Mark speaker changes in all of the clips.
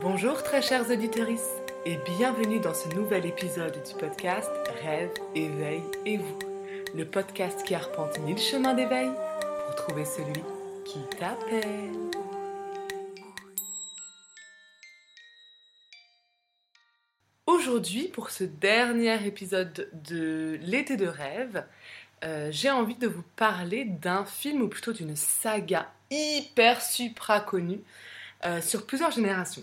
Speaker 1: Bonjour très chers auditeurs et bienvenue dans ce nouvel épisode du podcast Rêve, éveil et vous. Le podcast qui arpente mille chemins d'éveil pour trouver celui qui t'appelle. Aujourd'hui, pour ce dernier épisode de l'été de rêve, euh, j'ai envie de vous parler d'un film ou plutôt d'une saga hyper supra connue euh, sur plusieurs générations.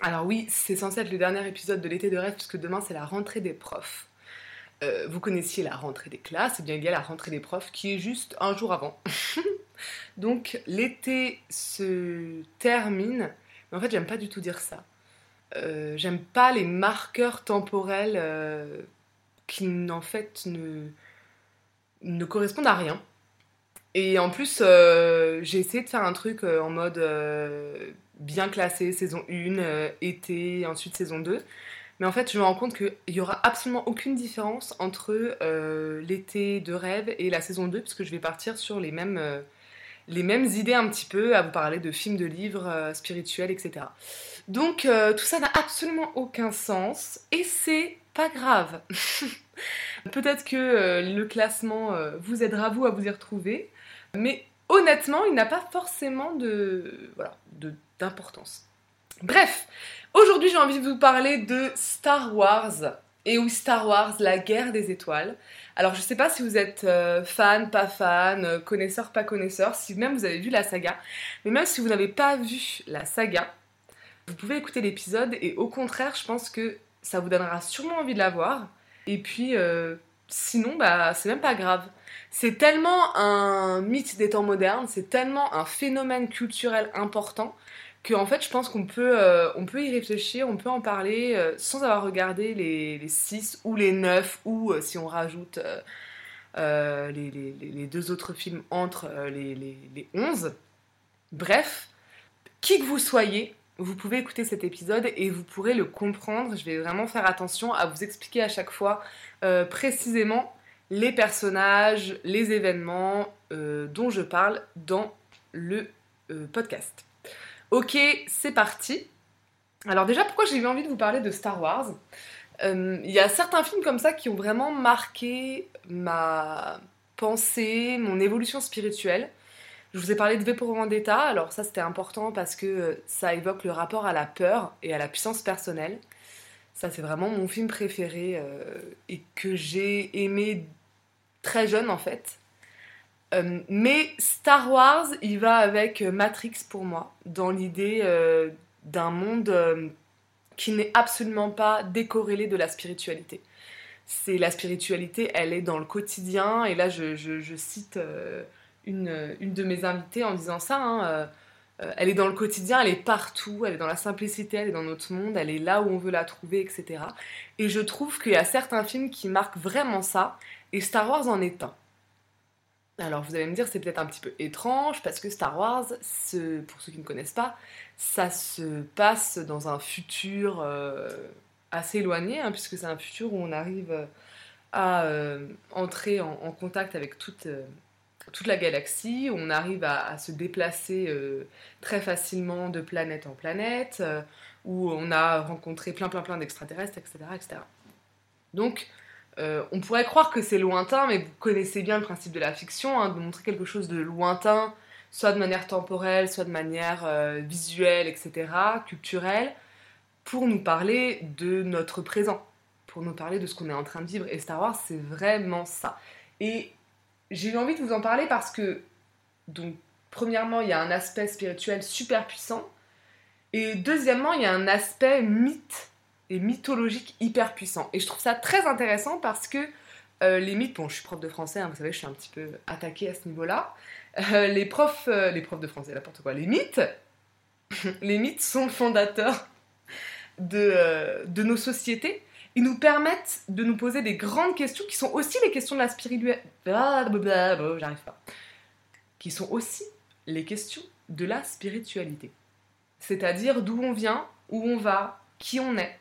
Speaker 1: Alors oui, c'est censé être le dernier épisode de l'été de rêve puisque demain c'est la rentrée des profs. Euh, vous connaissiez la rentrée des classes, et bien il y a la rentrée des profs qui est juste un jour avant. Donc l'été se termine, mais en fait j'aime pas du tout dire ça. Euh, j'aime pas les marqueurs temporels euh, qui en fait ne, ne correspondent à rien. Et en plus, j'ai essayé de faire un truc en mode bien classé, saison 1, été, ensuite saison 2. Mais en fait, je me rends compte qu'il n'y aura absolument aucune différence entre euh, l'été de rêve et la saison 2, puisque je vais partir sur les mêmes, euh, les mêmes idées un petit peu, à vous parler de films, de livres euh, spirituels, etc. Donc tout ça n'a absolument aucun sens, et c'est pas grave. Peut-être que le classement vous aidera vous à vous y retrouver, mais honnêtement, il n'a pas forcément de voilà, Bref, Aujourd'hui, j'ai envie de vous parler de Star Wars. Et oui, Star Wars, la guerre des étoiles. Alors, je sais pas si vous êtes euh, fan, pas fan, euh, connaisseur, pas connaisseur, si même vous avez vu la saga. Mais même si vous n'avez pas vu la saga, vous pouvez écouter l'épisode et au contraire, je pense que ça vous donnera sûrement envie de la voir. Et puis, euh, sinon, bah, c'est même pas grave. C'est tellement un mythe des temps modernes, c'est tellement un phénomène culturel important que en fait je pense qu'on peut, euh, on peut y réfléchir, on peut en parler euh, sans avoir regardé les, les 6 ou les 9 ou euh, si on rajoute les, deux autres films entre les, les 11. Bref, qui que vous soyez, vous pouvez écouter cet épisode et vous pourrez le comprendre. Je vais vraiment faire attention à vous expliquer à chaque fois précisément les personnages, les événements dont je parle dans le podcast. Ok, c'est parti. Alors déjà, pourquoi j'ai eu envie de vous parler de Star Wars euh, Il y a certains films comme ça qui ont vraiment marqué ma pensée, mon évolution spirituelle. Je vous ai parlé de V pour Vendetta, alors ça c'était important parce que euh, ça évoque le rapport à la peur et à la puissance personnelle. Ça c'est vraiment mon film préféré euh, et que j'ai aimé très jeune en fait. Euh, mais Star Wars, il va avec euh, Matrix pour moi, dans l'idée euh, d'un monde qui n'est absolument pas décorrélé de la spiritualité. C'est la spiritualité, elle est dans le quotidien, et là je, cite une, une, de mes invitées en disant ça, hein, elle est dans le quotidien, elle est partout, elle est dans la simplicité, elle est dans notre monde, elle est là où on veut la trouver, etc. Et je trouve qu'il y a certains films qui marquent vraiment ça, et Star Wars en est un. Alors vous allez me dire c'est peut-être un petit peu étrange parce que Star Wars, pour ceux qui ne connaissent pas, ça se passe dans un futur euh, assez éloigné, hein, puisque c'est un futur où on arrive à euh, entrer en, contact avec toute, euh, toute la galaxie, où on arrive à, se déplacer très facilement de planète en planète, où on a rencontré plein plein plein d'extraterrestres, etc., etc. Donc euh, on pourrait croire que c'est lointain, mais vous connaissez bien le principe de la fiction, hein, de montrer quelque chose de lointain, soit de manière temporelle, soit de manière euh, visuelle, etc., culturelle, pour nous parler de notre présent, pour nous parler de ce qu'on est en train de vivre. Et Star Wars, c'est vraiment ça. Et j'ai eu envie de vous en parler parce que, donc, premièrement, il y a un aspect spirituel super puissant, et deuxièmement, il y a un aspect mythe et mythologique hyper puissant. Et je trouve ça très intéressant parce que euh, les mythes, bon, je suis prof de français, hein, vous savez, je suis un petit peu attaquée à ce niveau-là. Euh, les profs, euh, les profs de français, n'importe quoi, les mythes, les mythes sont fondateurs de, de nos sociétés. Ils nous permettent de nous poser des grandes questions qui sont aussi les questions de la spiritualité. J'arrive pas. Qui sont aussi les questions de la spiritualité. C'est-à-dire d'où on vient, où on va, qui on est,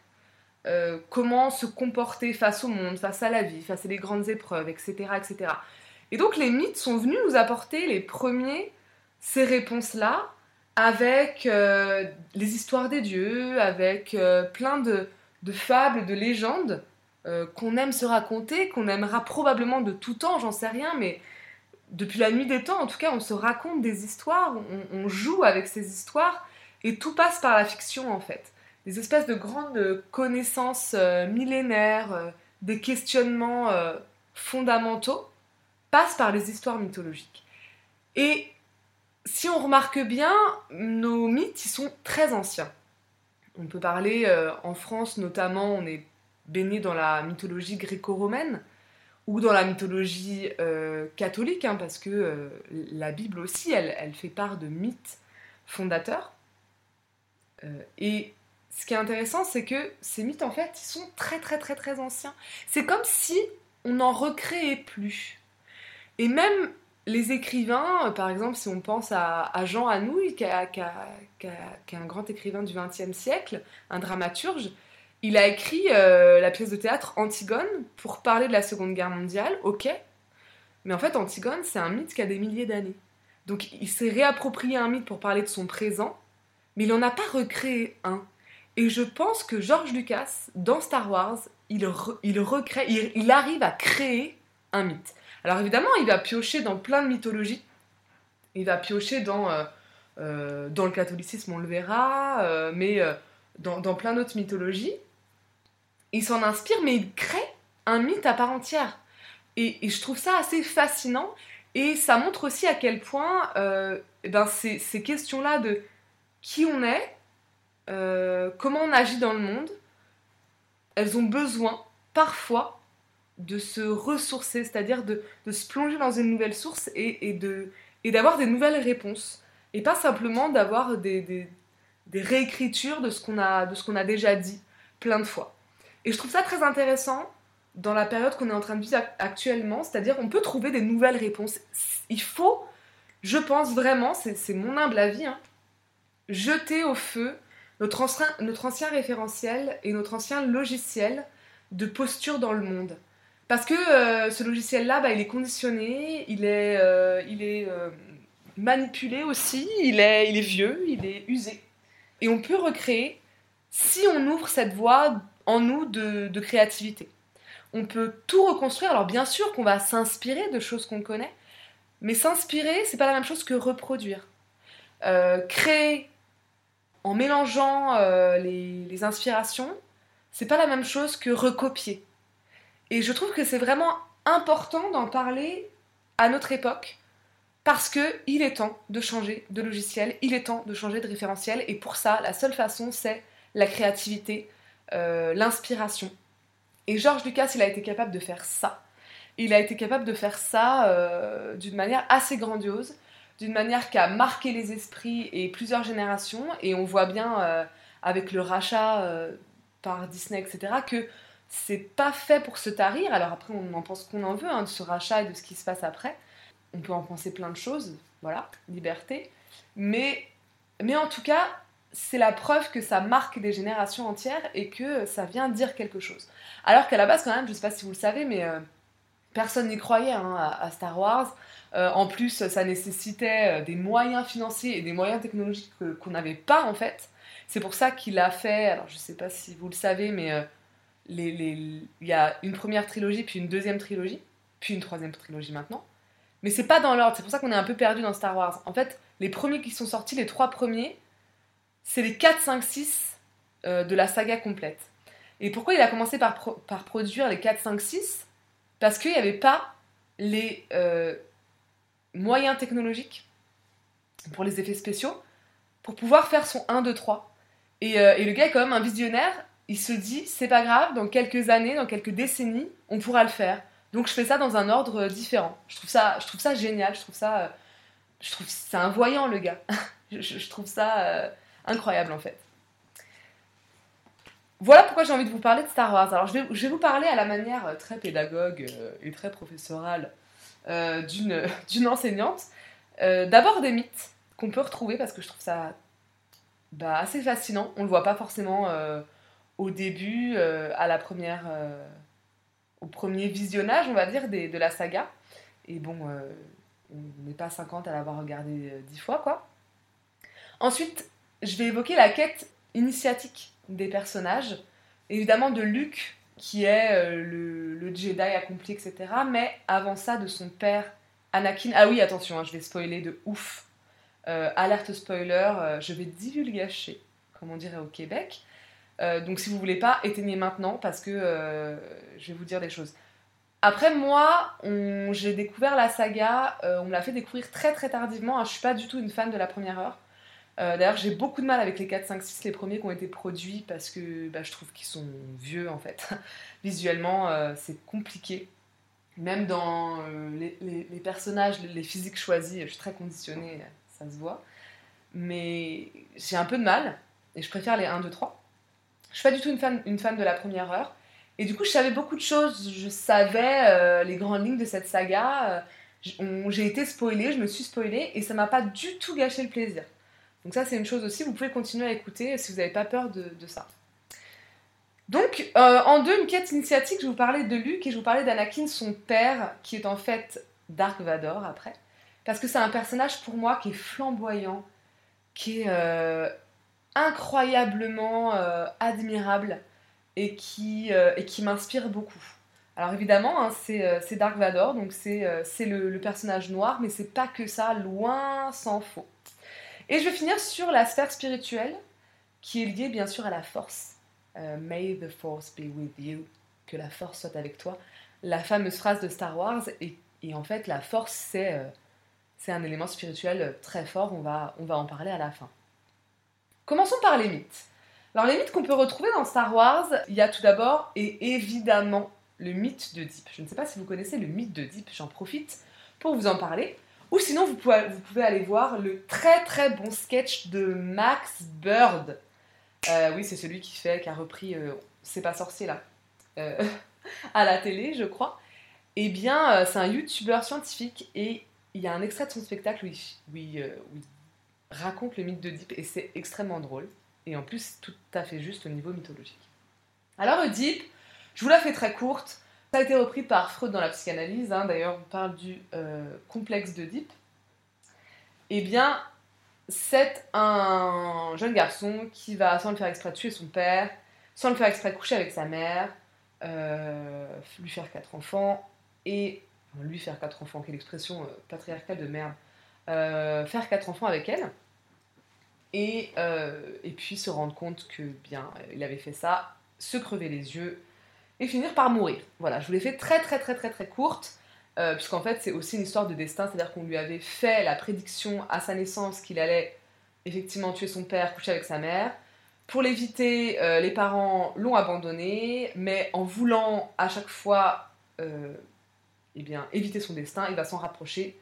Speaker 1: euh, comment se comporter face au monde, face à la vie, face à des grandes épreuves, etc., etc. Et donc les mythes sont venus nous apporter les premiers ces réponses-là avec les histoires des dieux, avec plein de, de, fables, de légendes qu'on aime se raconter, qu'on aimera probablement de tout temps, j'en sais rien, mais depuis la nuit des temps, en tout cas, on se raconte des histoires, on, joue avec ces histoires, et tout passe par la fiction en fait. Des espèces de grandes connaissances euh, millénaires, euh, des questionnements euh, fondamentaux passent par les histoires mythologiques. Et si on remarque bien, nos mythes, ils sont très anciens. On peut parler en France notamment, on est baigné dans la mythologie gréco-romaine ou dans la mythologie euh, catholique, hein, parce que euh, la Bible aussi, elle, fait part de mythes fondateurs. Euh, ce qui est intéressant, c'est que ces mythes, en fait, ils sont très très très très anciens. C'est comme si on n'en recréait plus. Et même les écrivains, par exemple, si on pense à, Jean Anouilh, qui est un grand écrivain du XXe siècle, un dramaturge, il a écrit euh, la pièce de théâtre Antigone pour parler de la Seconde Guerre mondiale, ok. Mais en fait, Antigone, c'est un mythe qui a des milliers d'années. Donc il s'est réapproprié un mythe pour parler de son présent, mais il n'en a pas recréé un. Et je pense que George Lucas, dans Star Wars, il, il recrée, il, arrive à créer un mythe. Alors évidemment, il va piocher dans plein de mythologies. Il va piocher dans, euh, euh, dans le catholicisme, on le verra, mais dans, plein d'autres mythologies il s'en inspire, mais il crée un mythe à part entière. Et, je trouve ça assez fascinant. Et ça montre aussi à quel point euh, eh ben ces, ces questions-là de qui on est, euh, comment on agit dans le monde, elles ont besoin parfois de se ressourcer, c'est-à-dire de, se plonger dans une nouvelle source et, de, et d'avoir des nouvelles réponses. Et pas simplement d'avoir des, des, des, réécritures de ce qu'on a, de ce qu'on a déjà dit plein de fois. Et je trouve ça très intéressant dans la période qu'on est en train de vivre actuellement, c'est-à-dire on peut trouver des nouvelles réponses. Il faut, je pense vraiment, c'est mon humble avis, hein, jeter au feu notre ancien, référentiel et notre ancien logiciel de posture dans le monde. Parce que euh, ce logiciel-là, bah, il est conditionné, il est, euh, il est euh, manipulé aussi, il est, il est vieux, il est usé. Et on peut recréer, si on ouvre cette voie en nous de, créativité. On peut tout reconstruire. Alors bien sûr qu'on va s'inspirer de choses qu'on connaît, mais s'inspirer, c'est pas la même chose que reproduire. Créer en mélangeant euh, les, inspirations, c'est pas la même chose que recopier. Et je trouve que c'est vraiment important d'en parler à notre époque parce que il est temps de changer de logiciel, il est temps de changer de référentiel et pour ça, la seule façon c'est la créativité, euh, l'inspiration. Et George Lucas, il a été capable de faire ça. Il a été capable de faire ça euh, d'une manière assez grandiose, d'une manière qui a marqué les esprits et plusieurs générations. Et on voit bien euh, avec le rachat par Disney, etc., que c'est pas fait pour se tarir. Alors après, on en pense qu'on en veut hein, de ce rachat et de ce qui se passe après. On peut en penser plein de choses, voilà, liberté. Mais, mais en tout cas, c'est la preuve que ça marque des générations entières et que ça vient dire quelque chose. Alors qu'à la base, quand même, je sais pas si vous le savez, mais euh, personne n'y croyait hein, à, Star Wars. Euh, en plus, ça nécessitait euh, des moyens financiers et des moyens technologiques qu'on n'avait pas en fait. C'est pour ça qu'il a fait, alors je sais pas si vous le savez, mais il y a une première trilogie, puis une deuxième trilogie, puis une troisième trilogie maintenant. Mais c'est pas dans l'ordre, c'est pour ça qu'on est un peu perdu dans Star Wars. En fait, les premiers qui sont sortis, les trois premiers, c'est les 4, 5, 6 de la saga complète. Et pourquoi il a commencé par, produire les 4, 5, 6 Parce qu'il n'y avait pas les euh, moyens technologiques pour les effets spéciaux pour pouvoir faire son 1, 2, 3. Et, le gars est quand même un visionnaire, il se dit c'est pas grave, dans quelques années, dans quelques décennies, on pourra le faire. Donc je fais ça dans un ordre différent. Je trouve ça, je trouve ça génial, je trouve ça. Euh, je trouve c'est un voyant le gars. je, je, trouve ça. Euh, incroyable en fait. Voilà pourquoi j'ai envie de vous parler de Star Wars. Alors je vais, vous parler à la manière euh, très pédagogue et très professorale d'une enseignante. D'abord des mythes qu'on peut retrouver parce que je trouve ça bah, assez fascinant. On ne le voit pas forcément au début, à la première, au premier visionnage, on va dire, de la saga. Et bon, on n'est pas 50 à l'avoir regardé 10 fois, quoi. Ensuite, je vais évoquer la quête initiatique des personnages, évidemment de Luke, qui est euh, le, Jedi accompli, etc. Mais avant ça, de son père, Anakin. Ah oui, attention, hein, je vais spoiler de ouf. Euh, alerte spoiler, euh, je vais divulgacher, comme on dirait au Québec. donc si vous voulez pas, éteignez maintenant parce que je vais vous dire des choses. Après, moi, j'ai découvert la saga, on l'a fait découvrir très très tardivement. Hein, je suis pas du tout une fan de la première heure. Euh, d'ailleurs, j'ai beaucoup de mal avec les 4, 5, 6, les premiers qui ont été produits, parce que bah, je trouve qu'ils sont vieux en fait. Visuellement, euh, c'est compliqué. Même dans euh, les, personnages, les physiques choisis, je suis très conditionnée, ça se voit. Mais j'ai un peu de mal, et je préfère les 1, 2, 3. Je suis pas du tout une fan, une de la première heure. Et du coup, je savais beaucoup de choses. Je savais les grandes lignes de cette saga. j'ai été spoilée, je me suis spoilée, et ça m'a pas du tout gâché le plaisir. Donc ça, c'est une chose aussi, vous pouvez continuer à écouter si vous n'avez pas peur de, ça. Donc, euh, en deux, une quête initiatique, je vous parlais de Luke et je vous parlais d'Anakin, son père, qui est en fait Dark Vador après. Parce que c'est un personnage pour moi qui est flamboyant, qui est euh, incroyablement euh, admirable et qui, m'inspire beaucoup. Alors évidemment, hein, c'est Dark Vador, donc c'est le, le, personnage noir, mais c'est pas que ça, loin s'en faut. Et je vais finir sur la sphère spirituelle, qui est liée bien sûr à la force. Euh, May the force be with you, que la force soit avec toi. La fameuse phrase de Star Wars, et, en fait la force c'est euh, c'est un élément spirituel très fort, on va, on va en parler à la fin. Commençons par les mythes. Alors les mythes qu'on peut retrouver dans Star Wars, il y a tout d'abord et évidemment le mythe de Deep. Je ne sais pas si vous connaissez le mythe de Deep, j'en profite pour vous en parler. Ou sinon, vous pouvez, aller voir le très très bon sketch de Max Bird. Euh, oui, c'est celui qui fait, qui a repris euh, C'est pas sorcier là, euh, à la télé, je crois. Eh bien, c'est un youtubeur scientifique et il y a un extrait de son spectacle où il, raconte le mythe de Deep et c'est extrêmement drôle. Et en plus, tout à fait juste au niveau mythologique. Alors, Deep, je vous la fais très courte. Ça a été repris par Freud dans la psychanalyse, hein. d'ailleurs on parle du euh, complexe d'Oedipe. Eh bien, c'est un jeune garçon qui va, sans le faire exprès, tuer son père, sans le faire exprès, coucher avec sa mère, euh, lui faire quatre enfants, et... lui faire quatre enfants, quelle expression euh, patriarcale de merde. faire quatre enfants avec elle, et, et puis se rendre compte que, bien, il avait fait ça, se crever les yeux, et finir par mourir. Voilà, je vous l'ai fait très très très très très courte, euh, puisqu'en fait c'est aussi une histoire de destin, c'est-à-dire qu'on lui avait fait la prédiction à sa naissance qu'il allait effectivement tuer son père, coucher avec sa mère. Pour l'éviter, euh, les parents l'ont abandonné, mais en voulant à chaque fois euh, eh bien, éviter son destin, il va s'en rapprocher,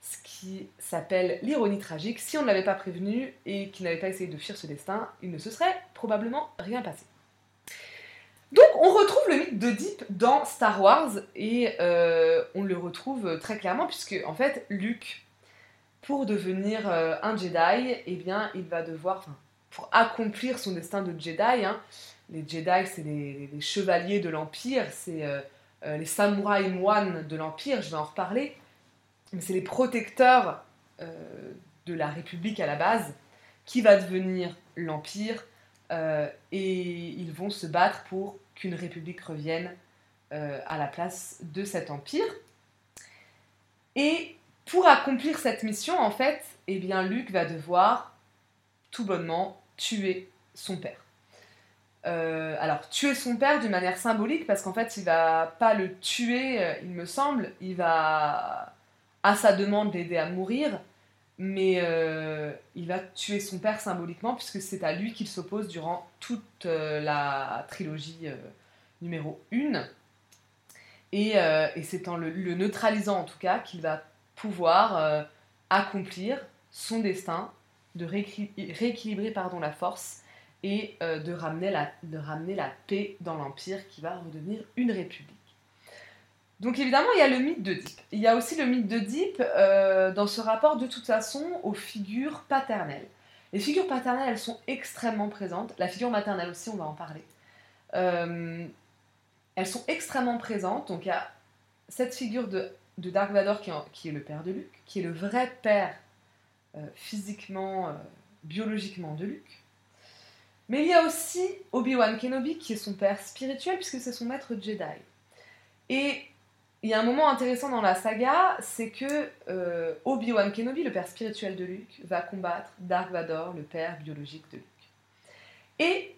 Speaker 1: ce qui s'appelle l'ironie tragique. Si on ne l'avait pas prévenu et qu'il n'avait pas essayé de fuir ce destin, il ne se serait probablement rien passé. Donc on retrouve le mythe Deep dans Star Wars et euh, on le retrouve très clairement puisque en fait Luke, pour devenir euh, un Jedi, eh bien il va devoir, pour accomplir son destin de Jedi, hein, les Jedi c'est les, chevaliers de l'Empire, c'est euh, les samouraïs moines de l'Empire, je vais en reparler, mais c'est les protecteurs de la République à la base qui va devenir l'Empire et ils vont se battre pour qu'une république revienne euh, à la place de cet empire. Et pour accomplir cette mission, en fait, eh Luc va devoir tout bonnement tuer son père. Euh, alors, tuer son père d'une manière symbolique, parce qu'en fait, il va pas le tuer, euh, il me semble, il va, à sa demande, l'aider à mourir, mais il va tuer son père symboliquement puisque c'est à lui qu'il s'oppose durant toute la trilogie numéro 1. Et, c'est en le, neutralisant en tout cas qu'il va pouvoir accomplir son destin, de rééquilibrer pardon, la force et de ramener la paix dans l'Empire qui va redevenir une république. Donc évidemment, il y a le mythe Deep. Il y a aussi le mythe Deep euh, dans ce rapport de toute façon aux figures paternelles. Les figures paternelles, elles sont extrêmement présentes. La figure maternelle aussi, on va en parler. Euh, elles sont extrêmement présentes. Donc il y a cette figure de, Dark Vador qui, est le père de Luke, qui est le vrai père euh, physiquement biologiquement de Luke. Mais il y a aussi Obi-Wan Kenobi qui est son père spirituel puisque c'est son maître Jedi. Il y a un moment intéressant dans la saga, c'est que euh, Obi-Wan Kenobi, le père spirituel de Luke, va combattre Dark Vador, le père biologique de Luke. Et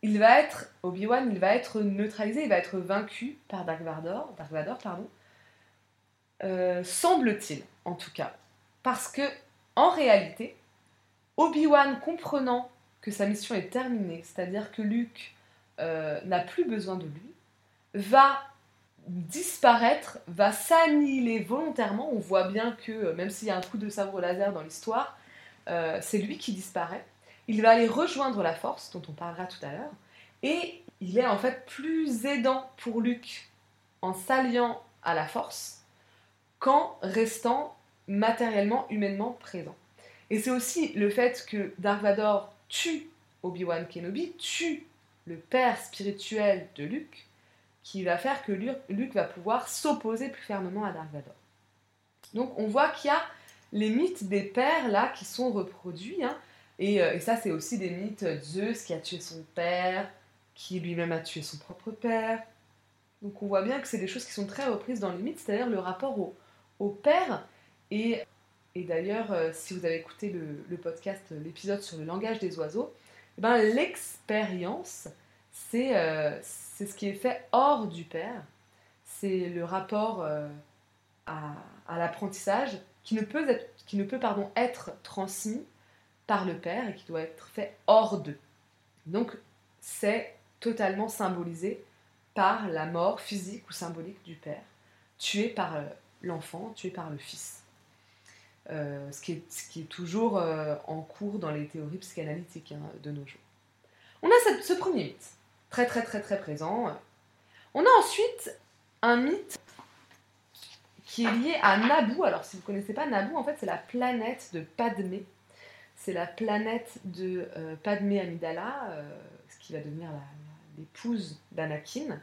Speaker 1: il va être, Obi-Wan, il va être neutralisé, il va être vaincu par Dark Vador, Vador pardon, euh, semble-t-il, en tout cas. Parce que, en réalité, Obi-Wan comprenant que sa mission est terminée, c'est-à-dire que Luke euh, n'a plus besoin de lui, va disparaître, va s'annihiler volontairement. On voit bien que, euh, même s'il y a un coup de sabre laser dans l'histoire, c'est lui qui disparaît. Il va aller rejoindre la force, dont on parlera tout à l'heure, et il est en fait plus aidant pour Luke en s'alliant à la force qu'en restant matériellement, humainement présent. Et c'est aussi le fait que Dark Vador tue Obi-Wan Kenobi, tue le père spirituel de Luke, qui va faire que Luke va pouvoir s'opposer plus fermement à Dark Vador. Donc on voit qu'il y a les mythes des pères là qui sont reproduits, hein. et, euh, et, ça c'est aussi des mythes Zeus qui a tué son père, qui lui-même a tué son propre père. Donc on voit bien que c'est des choses qui sont très reprises dans les mythes, c'est-à-dire le rapport au, père et d'ailleurs, euh, si vous avez écouté le, podcast, euh, l'épisode sur le langage des oiseaux, eh ben, l'expérience, euh, c'est ce qui est fait hors du père. C'est le rapport à, l'apprentissage qui ne peut, être, qui être transmis par le père et qui doit être fait hors d'eux. Donc, c'est totalement symbolisé par la mort physique ou symbolique du père, tué par l'enfant, tué par le fils. Euh, ce, qui est, toujours euh, en cours dans les théories psychanalytiques hein, de nos jours. On a ce premier mythe, très très très très présent. On a ensuite un mythe qui est lié à Naboo. Alors si vous ne connaissez pas Naboo, en fait c'est la planète de Padmé. C'est la planète de euh, Padmé Amidala, ce qui va devenir l'épouse d'Anakin.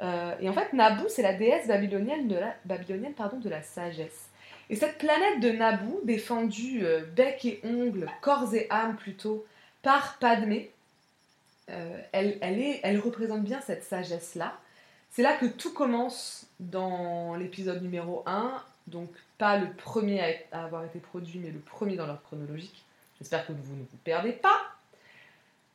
Speaker 1: et en fait, Naboo, c'est la déesse babylonienne de la, babylonienne, pardon, de la sagesse. Et cette planète de Naboo, défendue euh, bec et ongles, corps et âme plutôt, par Padmé, euh, elle, représente bien cette sagesse-là. C'est là que tout commence dans l'épisode numéro 1, donc pas le premier à, avoir été produit, mais le premier dans l'ordre chronologique. J'espère que vous ne vous perdez pas.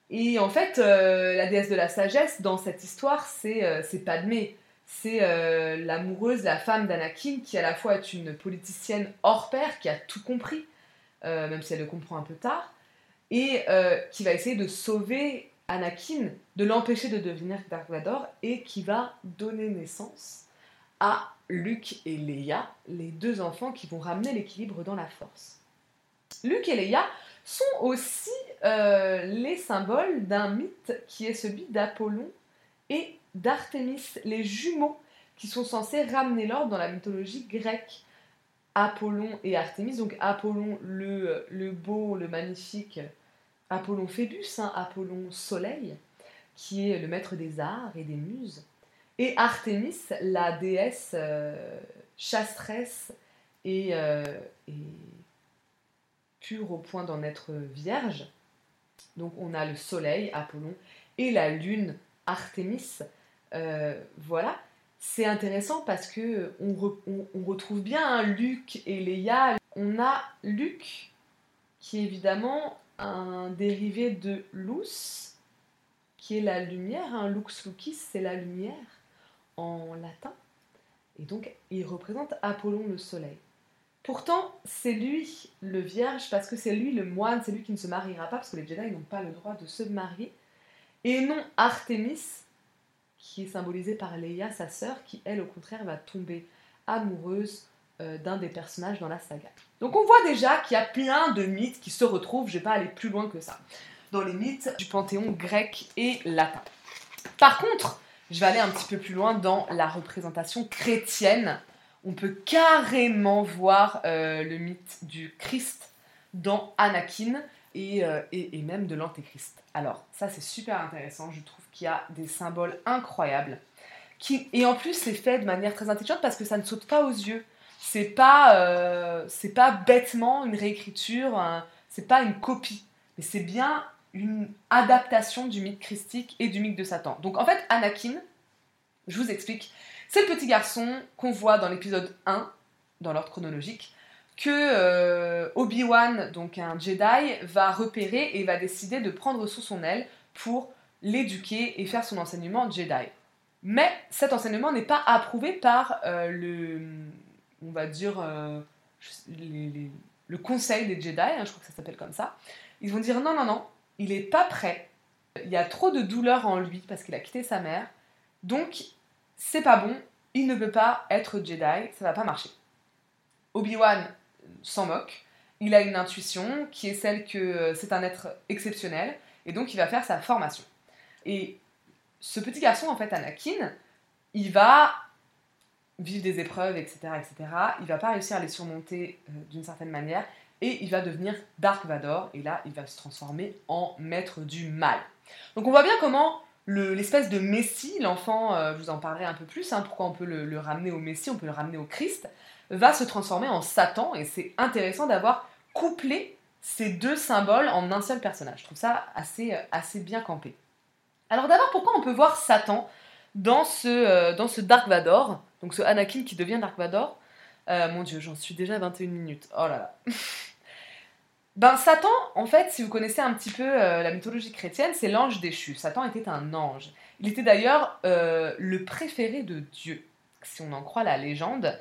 Speaker 1: Et en fait, euh, la déesse de la sagesse, dans cette histoire, c'est Padmé c'est euh, l'amoureuse, la femme d'Anakin, qui à la fois est une politicienne hors pair, qui a tout compris, euh, même si elle le comprend un peu tard, et euh, qui va essayer de sauver Anakin, de l'empêcher de devenir Dark Vador, et qui va donner naissance à Luke et Leia, les deux enfants qui vont ramener l'équilibre dans la force. Luke et Leia sont aussi les symboles d'un mythe qui est celui d'Apollon et d'Artémis, les jumeaux qui sont censés ramener l'ordre dans la mythologie grecque. Apollon et Artémis, donc Apollon le beau, le magnifique, Apollon Phébus, hein, Apollon Soleil, qui est le maître des arts et des muses, et Artémis, la déesse euh, euh, et pure au point d'en être vierge. Donc on a le soleil, Apollon, et la lune, Artémis, euh, voilà, c'est intéressant parce que on, retrouve bien Luc et Léa. On a Luc qui évidemment un dérivé de Luz, qui est la lumière. Lux Lucis, c'est la lumière en latin. Et donc, il représente Apollon le soleil. Pourtant, c'est lui le vierge parce que c'est lui le moine, c'est lui qui ne se mariera pas parce que les Jedi n'ont pas le droit de se marier. Et non Artémis, qui est symbolisée par Leia, sa sœur, qui elle au contraire va tomber amoureuse euh, d'un des personnages dans la saga. Donc on voit déjà qu'il y a plein de mythes qui se retrouvent, je vais pas aller plus loin que ça, dans les mythes du panthéon grec et latin. Par contre, je vais aller un petit peu plus loin dans la représentation chrétienne. On peut carrément voir euh, le mythe du Christ dans Anakin et, euh, et, et même de l'Antéchrist. Alors ça c'est super intéressant, je trouve qui a des symboles incroyables. Qui, et en plus, c'est fait de manière très intelligente parce que ça ne saute pas aux yeux. C'est pas, euh, c'est pas bêtement une réécriture. c'est pas une copie, mais c'est bien une adaptation du mythe christique et du mythe de Satan. Donc en fait, Anakin, je vous explique, c'est le petit garçon qu'on voit dans l'épisode 1, dans l'ordre chronologique, que euh, Obi-Wan, donc un Jedi, va repérer et va décider de prendre sous son aile pour l'éduquer et faire son enseignement Jedi. Mais cet enseignement n'est pas approuvé par euh, le, on va dire, euh, le conseil des Jedi, hein, je crois que ça s'appelle comme ça. Ils vont dire non, non, non, il n'est pas prêt. Il y a trop de douleur en lui parce qu'il a quitté sa mère. Donc, c'est pas bon, il ne peut pas être Jedi, ça va pas marcher. Obi-Wan s'en moque. Il a une intuition qui est celle que euh, c'est un être exceptionnel et donc il va faire sa formation. Et ce petit garçon, en fait, Anakin, il va vivre des épreuves, etc., etc. Il va pas réussir à les surmonter euh, d'une certaine manière et il va devenir Dark Vador et là, il va se transformer en maître du mal. Donc on voit bien comment l'espèce de Messie, l'enfant, euh, je vous en parlerai un peu plus, hein, pourquoi on peut le, ramener au Messie, on peut le ramener au Christ, va se transformer en Satan et c'est intéressant d'avoir couplé ces deux symboles en un seul personnage. Je trouve ça assez, euh, assez bien campé. Alors d'abord, pourquoi on peut voir Satan dans ce, euh, dans ce Dark Vador, donc ce Anakin qui devient Dark Vador euh, Mon dieu, j'en suis déjà à 21 minutes. Oh là là. ben Satan, en fait, si vous connaissez un petit peu euh, la mythologie chrétienne, c'est l'ange déchu. Satan était un ange. Il était d'ailleurs le préféré de Dieu, si on en croit la légende.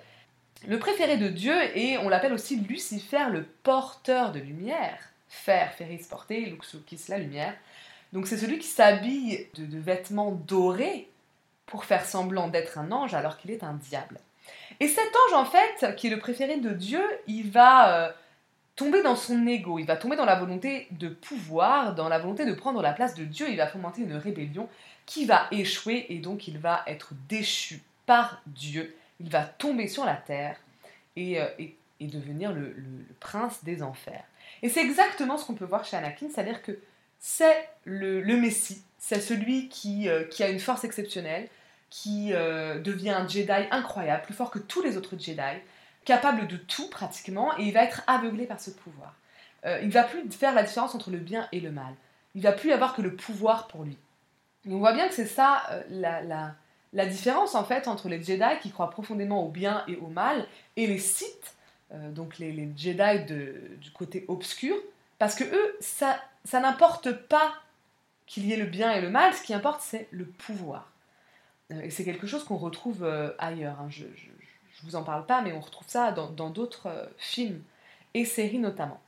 Speaker 1: Le préféré de Dieu, et on l'appelle aussi Lucifer, le porteur de lumière. Fer, feris porté, luxukis, la lumière. Donc c'est celui qui s'habille de, vêtements dorés pour faire semblant d'être un ange alors qu'il est un diable. Et cet ange, en fait, qui est le préféré de Dieu, il va euh, tomber dans son ego, il va tomber dans la volonté de pouvoir, dans la volonté de prendre la place de Dieu, il va fomenter une rébellion qui va échouer et donc il va être déchu par Dieu, il va tomber sur la terre et, euh, devenir le, prince des enfers. Et c'est exactement ce qu'on peut voir chez Anakin, c'est-à-dire que c'est le, Messie, c'est celui qui, euh, qui, a une force exceptionnelle, qui euh, devient un Jedi incroyable, plus fort que tous les autres Jedi, capable de tout pratiquement, et il va être aveuglé par ce pouvoir. Euh, il ne va plus faire la différence entre le bien et le mal. Il va plus avoir que le pouvoir pour lui. on voit bien que c'est ça la, la, différence en fait entre les Jedi qui croient profondément au bien et au mal, et les Sith, donc les, Jedi du côté obscur, parce que eux, ça n'importe pas qu'il y ait le bien et le mal, ce qui importe, c'est le pouvoir. Euh, et c'est quelque chose qu'on retrouve euh, ailleurs. Hein. Je ne vous en parle pas, mais on retrouve ça dans d'autres euh, films et séries notamment.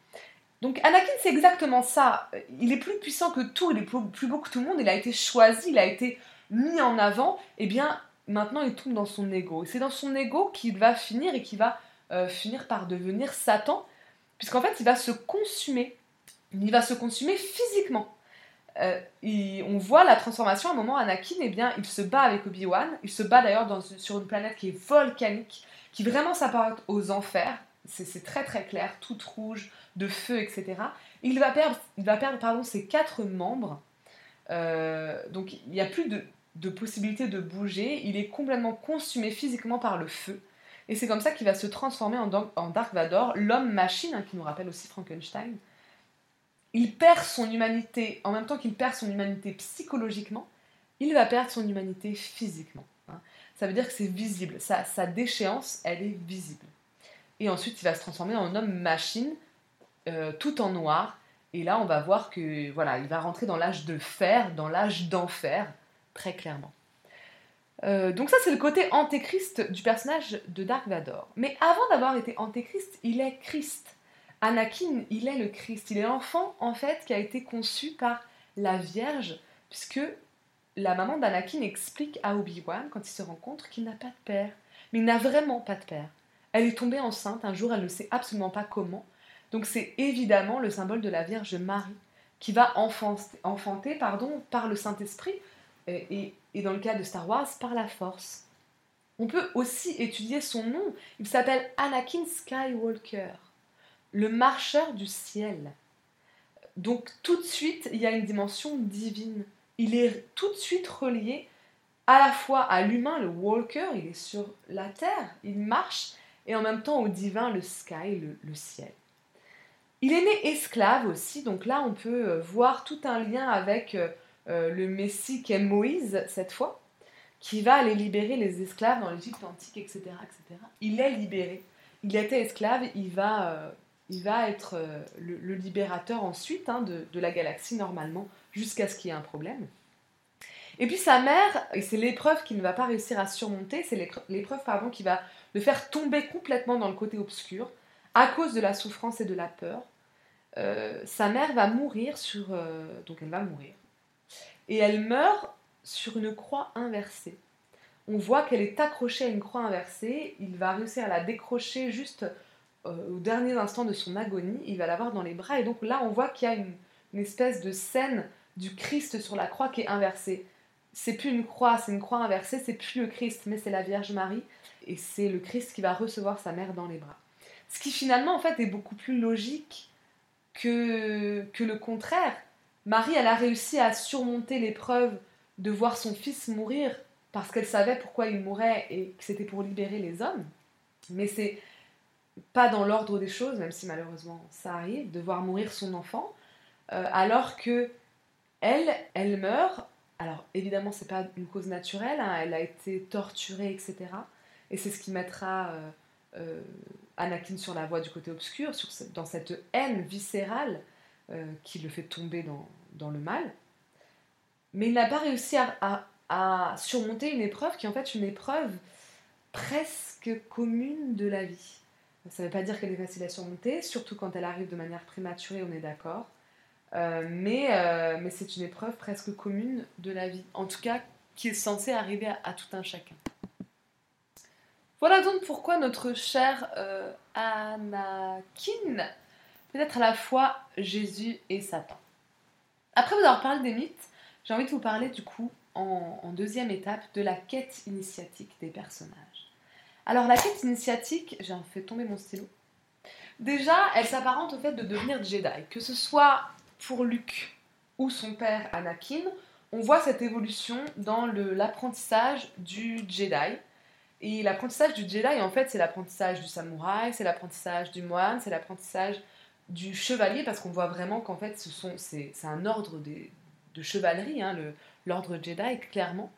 Speaker 1: Donc Anakin, c'est exactement ça. Il est plus puissant que tout, il est plus beau que tout le monde, il a été choisi, il a été mis en avant. Et eh bien, maintenant, il tombe dans son ego. Et c'est dans son ego qu'il va finir et qu'il va finir par devenir Satan, puisqu'en fait, il va se consumer il va se consumer physiquement. Euh, on voit la transformation à un moment, Anakin, eh bien, il se bat avec Obi-Wan, il se bat d'ailleurs sur une planète qui est volcanique, qui vraiment s'apparente aux enfers, c'est très très clair, toute rouge, de feu, etc. Il va perdre, il va perdre pardon, ses quatre membres, euh, donc il n'y a plus de, possibilité de bouger, il est complètement consumé physiquement par le feu, et c'est comme ça qu'il va se transformer en, Dark Vador, l'homme-machine, hein, qui nous rappelle aussi Frankenstein, il perd son humanité, en même temps qu'il perd son humanité psychologiquement, il va perdre son humanité physiquement. Hein. Ça veut dire que c'est visible, sa, sa, déchéance, elle est visible. Et ensuite, il va se transformer en homme machine, euh, tout en noir. Et là, on va voir que voilà, il va rentrer dans l'âge de fer, dans l'âge d'enfer, très clairement. Euh, donc ça, c'est le côté antéchrist du personnage de Dark Vador. Mais avant d'avoir été antéchrist, il est Christ. Anakin, il est le Christ, il est l'enfant en fait qui a été conçu par la Vierge, puisque la maman d'Anakin explique à Obi-Wan quand ils se rencontrent qu'il n'a pas de père. Mais il n'a vraiment pas de père. Elle est tombée enceinte un jour, elle ne sait absolument pas comment. Donc c'est évidemment le symbole de la Vierge Marie qui va enfanter, pardon, par le Saint-Esprit et, et dans le cas de Star Wars par la Force. On peut aussi étudier son nom. Il s'appelle Anakin Skywalker le marcheur du ciel. Donc tout de suite, il y a une dimension divine. Il est tout de suite relié à la fois à l'humain, le walker, il est sur la terre, il marche, et en même temps au divin, le sky, le, ciel. Il est né esclave aussi, donc là on peut euh, voir tout un lien avec euh, euh, le Messie qui est Moïse cette fois, qui va aller libérer les esclaves dans l'Égypte antique, etc., etc. Il est libéré, il était esclave, il va, il va être le, libérateur ensuite hein, de, la galaxie normalement, jusqu'à ce qu'il y ait un problème. Et puis sa mère, et c'est l'épreuve qu'il ne va pas réussir à surmonter, c'est l'épreuve pardon qui va le faire tomber complètement dans le côté obscur à cause de la souffrance et de la peur. Euh, sa mère va mourir sur... Euh, donc elle va mourir. Et elle meurt sur une croix inversée. On voit qu'elle est accrochée à une croix inversée. Il va réussir à la décrocher juste euh, au dernier instant de son agonie. Il va l'avoir dans les bras. Et donc là, on voit qu'il y a une, une, espèce de scène du Christ sur la croix qui est inversée. C'est plus une croix, c'est une croix inversée. C'est plus le Christ, mais c'est la Vierge Marie. Et c'est le Christ qui va recevoir sa mère dans les bras. Ce qui finalement, en fait, est beaucoup plus logique que, que le contraire. Marie, elle a réussi à surmonter l'épreuve de voir son fils mourir parce qu'elle savait pourquoi il mourait et que c'était pour libérer les hommes. Mais c'est pas dans l'ordre des choses, même si malheureusement ça arrive, de voir mourir son enfant, euh, alors que elle, elle meurt. Alors évidemment, c'est pas une cause naturelle, hein, elle a été torturée, etc. Et c'est ce qui mettra euh, euh, Anakin sur la voie du côté obscur, dans cette haine viscérale qui le fait tomber dans, dans le mal. Mais il n'a pas réussi à, à, surmonter une épreuve qui est en fait une épreuve presque commune de la vie. Ça ne veut pas dire qu'elle est facile à surmonter, surtout quand elle arrive de manière prématurée, on est d'accord. Euh, mais, euh, mais c'est une épreuve presque commune de la vie. En tout cas, qui est censée arriver à, tout un chacun. Voilà donc pourquoi notre cher euh, Anakin peut être à la fois Jésus et Satan. Après vous avoir parlé des mythes, j'ai envie de vous parler du coup en, deuxième étape de la quête initiatique des personnages. Alors la quête initiatique, j'ai fait tomber mon stylo. Déjà, elle s'apparente au fait de devenir Jedi, que ce soit pour Luke ou son père Anakin, on voit cette évolution dans l'apprentissage du Jedi, et l'apprentissage du Jedi, en fait, c'est l'apprentissage du samouraï, c'est l'apprentissage du moine, c'est l'apprentissage du chevalier, parce qu'on voit vraiment qu'en fait, ce c'est, un ordre de chevalerie, hein, l'ordre Jedi, clairement.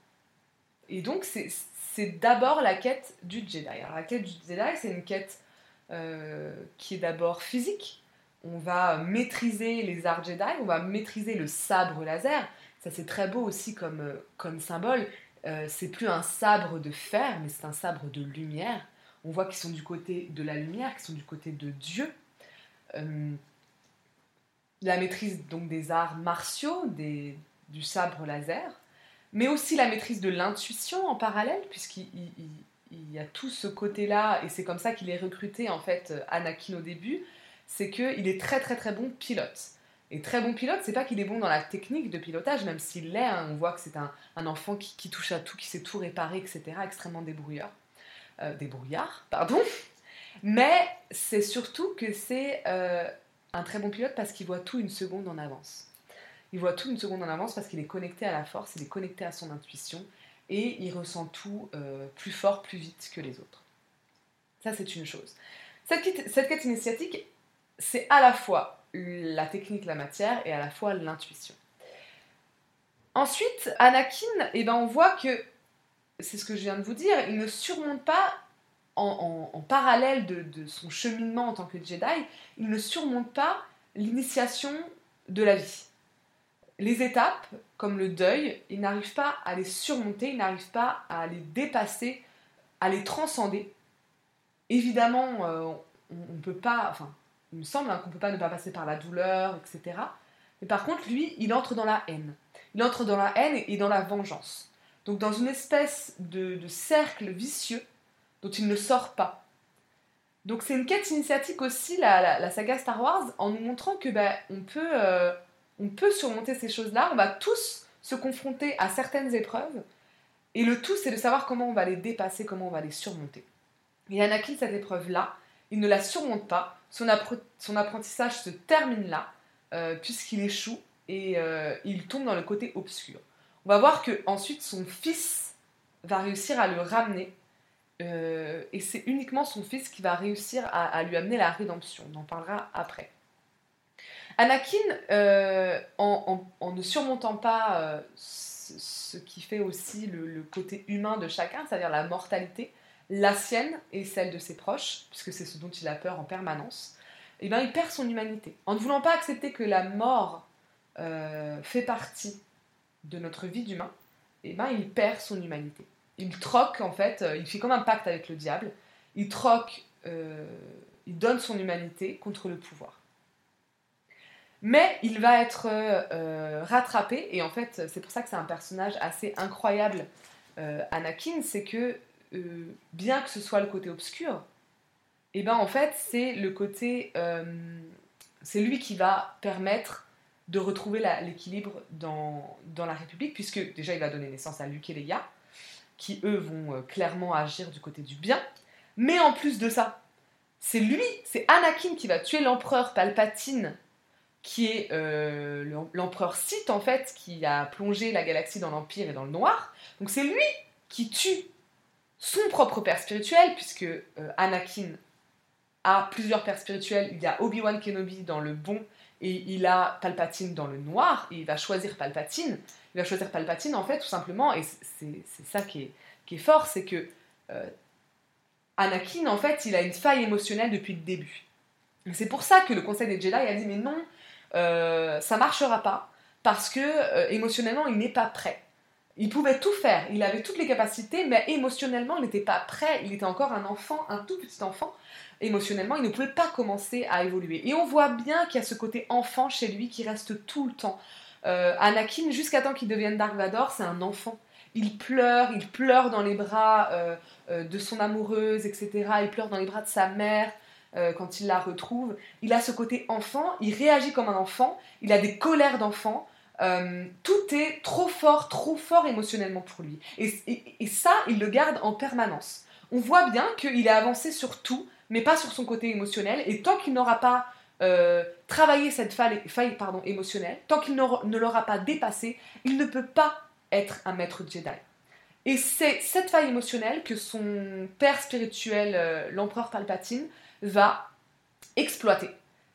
Speaker 1: Et donc, c'est, d'abord la quête du Jedi. Alors, la quête du Jedi, c'est une quête euh, qui est d'abord physique. On va maîtriser les arts Jedi, on va maîtriser le sabre laser. Ça, c'est très beau aussi comme, euh, comme symbole. Euh, c'est plus un sabre de fer, mais c'est un sabre de lumière. On voit qu'ils sont du côté de la lumière, qu'ils sont du côté de Dieu. Euh, la maîtrise donc des arts martiaux, du sabre laser, mais aussi la maîtrise de l'intuition en parallèle, puisqu'il y a tout ce côté-là, et c'est comme ça qu'il est recruté en fait Anakin au début, c'est qu'il est très très très bon pilote. Et très bon pilote, c'est pas qu'il est bon dans la technique de pilotage, même s'il l'est, hein, on voit que c'est un, enfant qui, touche à tout, qui sait tout réparer, etc., extrêmement débrouillard. Euh, débrouillard, pardon. Mais c'est surtout que c'est euh, un très bon pilote parce qu'il voit tout une seconde en avance. Il voit tout une seconde en avance parce qu'il est connecté à la force, il est connecté à son intuition et il ressent tout euh, plus fort, plus vite que les autres. Ça, c'est une chose. Cette, quête initiatique, c'est à la fois la technique, la matière et à la fois l'intuition. Ensuite, Anakin, eh ben, on voit que, c'est ce que je viens de vous dire, il ne surmonte pas, en, parallèle de, son cheminement en tant que Jedi, il ne surmonte pas l'initiation de la vie. Les étapes, comme le deuil, il n'arrive pas à les surmonter, il n'arrive pas à les dépasser, à les transcender. Évidemment, euh, on ne peut pas, enfin, il me semble hein, qu'on ne peut pas ne pas passer par la douleur, etc. Mais par contre, lui, il entre dans la haine. Il entre dans la haine et dans la vengeance. Donc dans une espèce de, cercle vicieux dont il ne sort pas. Donc c'est une quête initiatique aussi, la, saga Star Wars, en nous montrant que ben, on, peut, euh, on peut surmonter ces choses-là, on va tous se confronter à certaines épreuves, et le tout c'est de savoir comment on va les dépasser, comment on va les surmonter. Et Anakin, cette épreuve-là, il ne la surmonte pas, son, apprentissage se termine là, euh, puisqu'il échoue et euh, il tombe dans le côté obscur. On va voir que ensuite son fils va réussir à le ramener, euh, et c'est uniquement son fils qui va réussir à, lui amener la rédemption. On en parlera après. Anakin, euh, en, ne surmontant pas euh, ce, qui fait aussi le, côté humain de chacun, c'est-à-dire la mortalité, la sienne et celle de ses proches, puisque c'est ce dont il a peur en permanence, eh bien, il perd son humanité. En ne voulant pas accepter que la mort euh, fait partie de notre vie d'humain, eh ben, il perd son humanité. Il troque, en fait, il fait comme un pacte avec le diable, il troque, il donne son humanité contre le pouvoir. Mais il va être euh, euh, rattrapé, et en fait, c'est pour ça que c'est un personnage assez incroyable, euh, Anakin, c'est que bien que ce soit le côté obscur, et eh ben en fait, c'est le côté. c'est lui qui va permettre de retrouver l'équilibre dans, la République, puisque déjà il va donner naissance à Luke et Leia, qui eux vont clairement agir du côté du bien. Mais en plus de ça, c'est lui, c'est Anakin qui va tuer l'empereur Palpatine qui est euh, l'empereur Sith en fait, qui a plongé la galaxie dans l'Empire et dans le noir. Donc c'est lui qui tue son propre père spirituel, puisque euh, Anakin a plusieurs pères spirituels. Il y a Obi-Wan Kenobi dans le bon et il a Palpatine dans le noir, et il va choisir Palpatine. Il va choisir Palpatine en fait tout simplement, et c'est ça qui est, qui est fort, c'est que euh, Anakin en fait il a une faille émotionnelle depuis le début. C'est pour ça que le Conseil des Jedi a dit mais non, euh, ça marchera pas parce que euh, émotionnellement il n'est pas prêt. Il pouvait tout faire, il avait toutes les capacités, mais émotionnellement il n'était pas prêt, il était encore un enfant, un tout petit enfant. Émotionnellement, il ne pouvait pas commencer à évoluer. Et on voit bien qu'il y a ce côté enfant chez lui qui reste tout le temps. Euh, Anakin, jusqu'à temps qu'il devienne Dark Vador, c'est un enfant. Il pleure, il pleure dans les bras de son amoureuse, etc. Il pleure dans les bras de sa mère. Euh, quand il la retrouve. Il a ce côté enfant, il réagit comme un enfant, il a des colères d'enfant. Euh, tout est trop fort, trop fort émotionnellement pour lui. Et, ça, il le garde en permanence. On voit bien qu'il est avancé sur tout, mais pas sur son côté émotionnel. Et tant qu'il n'aura pas euh, travaillé cette faille, pardon, émotionnelle, tant qu'il ne l'aura pas dépassée, il ne peut pas être un maître Jedi. Et c'est cette faille émotionnelle que son père spirituel, l'empereur Palpatine, va exploiter.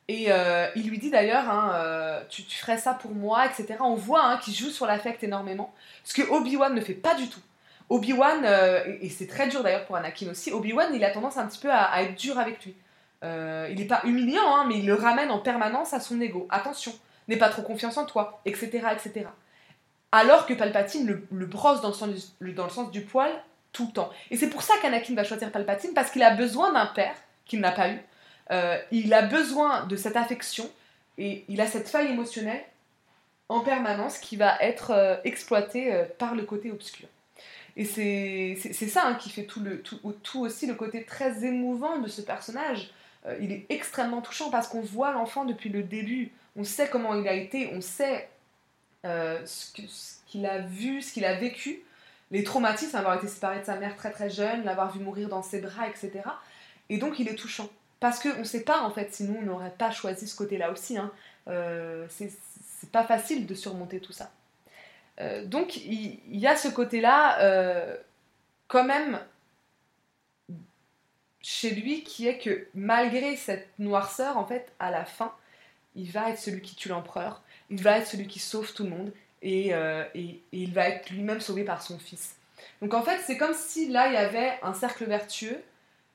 Speaker 1: Et euh, il lui dit d'ailleurs, hein, euh, tu, ferais ça pour moi, etc. On voit hein, qu'il joue sur l'affect énormément, ce que Obi-Wan ne fait pas du tout. Obi-Wan, euh, et, c'est très dur d'ailleurs pour Anakin aussi, Obi-Wan il a tendance un petit peu à, être dur avec lui. il n'est pas humiliant, hein, mais il le ramène en permanence à son ego. Attention, n'aie pas trop confiance en toi, etc. etc. Alors que Palpatine le, brosse dans le sens du poil tout le temps. Et c'est pour ça qu'Anakin va choisir Palpatine, parce qu'il a besoin d'un père qu'il n'a pas eu. Euh, il a besoin de cette affection et il a cette faille émotionnelle en permanence qui va être euh, exploitée euh, par le côté obscur. Et c'est ça hein, qui fait tout, le, tout, tout, aussi le côté très émouvant de ce personnage. il est extrêmement touchant parce qu'on voit l'enfant depuis le début. On sait comment il a été, on sait ce qu'il a vu, ce qu'il a vécu, les traumatismes, avoir été séparé de sa mère très très jeune, l'avoir vu mourir dans ses bras, etc. Et donc il est touchant. Parce qu'on ne sait pas en fait, sinon on n'aurait pas choisi ce côté-là aussi. Hein. Euh, c'est pas facile de surmonter tout ça. Euh, donc il, y, a ce côté-là, euh, quand même, chez lui, qui est que malgré cette noirceur, en fait, à la fin, il va être celui qui tue l'empereur, il va être celui qui sauve tout le monde, et, et il va être lui-même sauvé par son fils. Donc en fait, c'est comme si là, il y avait un cercle vertueux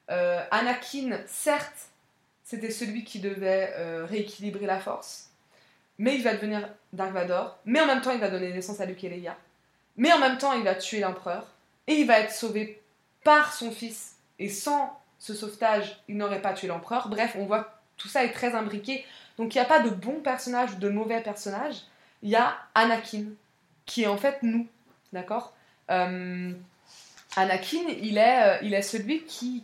Speaker 1: euh, Anakin, certes, c'était celui qui devait euh, rééquilibrer la force, mais il va devenir Dark Vador, mais en même temps il va donner naissance à Luke et Leia, mais en même temps il va tuer l'empereur, et il va être sauvé par son fils, et sans ce sauvetage, il n'aurait pas tué l'empereur. Bref, on voit que tout ça est très imbriqué, donc il n'y a pas de bon personnage ou de mauvais personnage, il y a Anakin, qui est en fait nous, d'accord? Euh, Anakin, il est, euh, il est celui qui,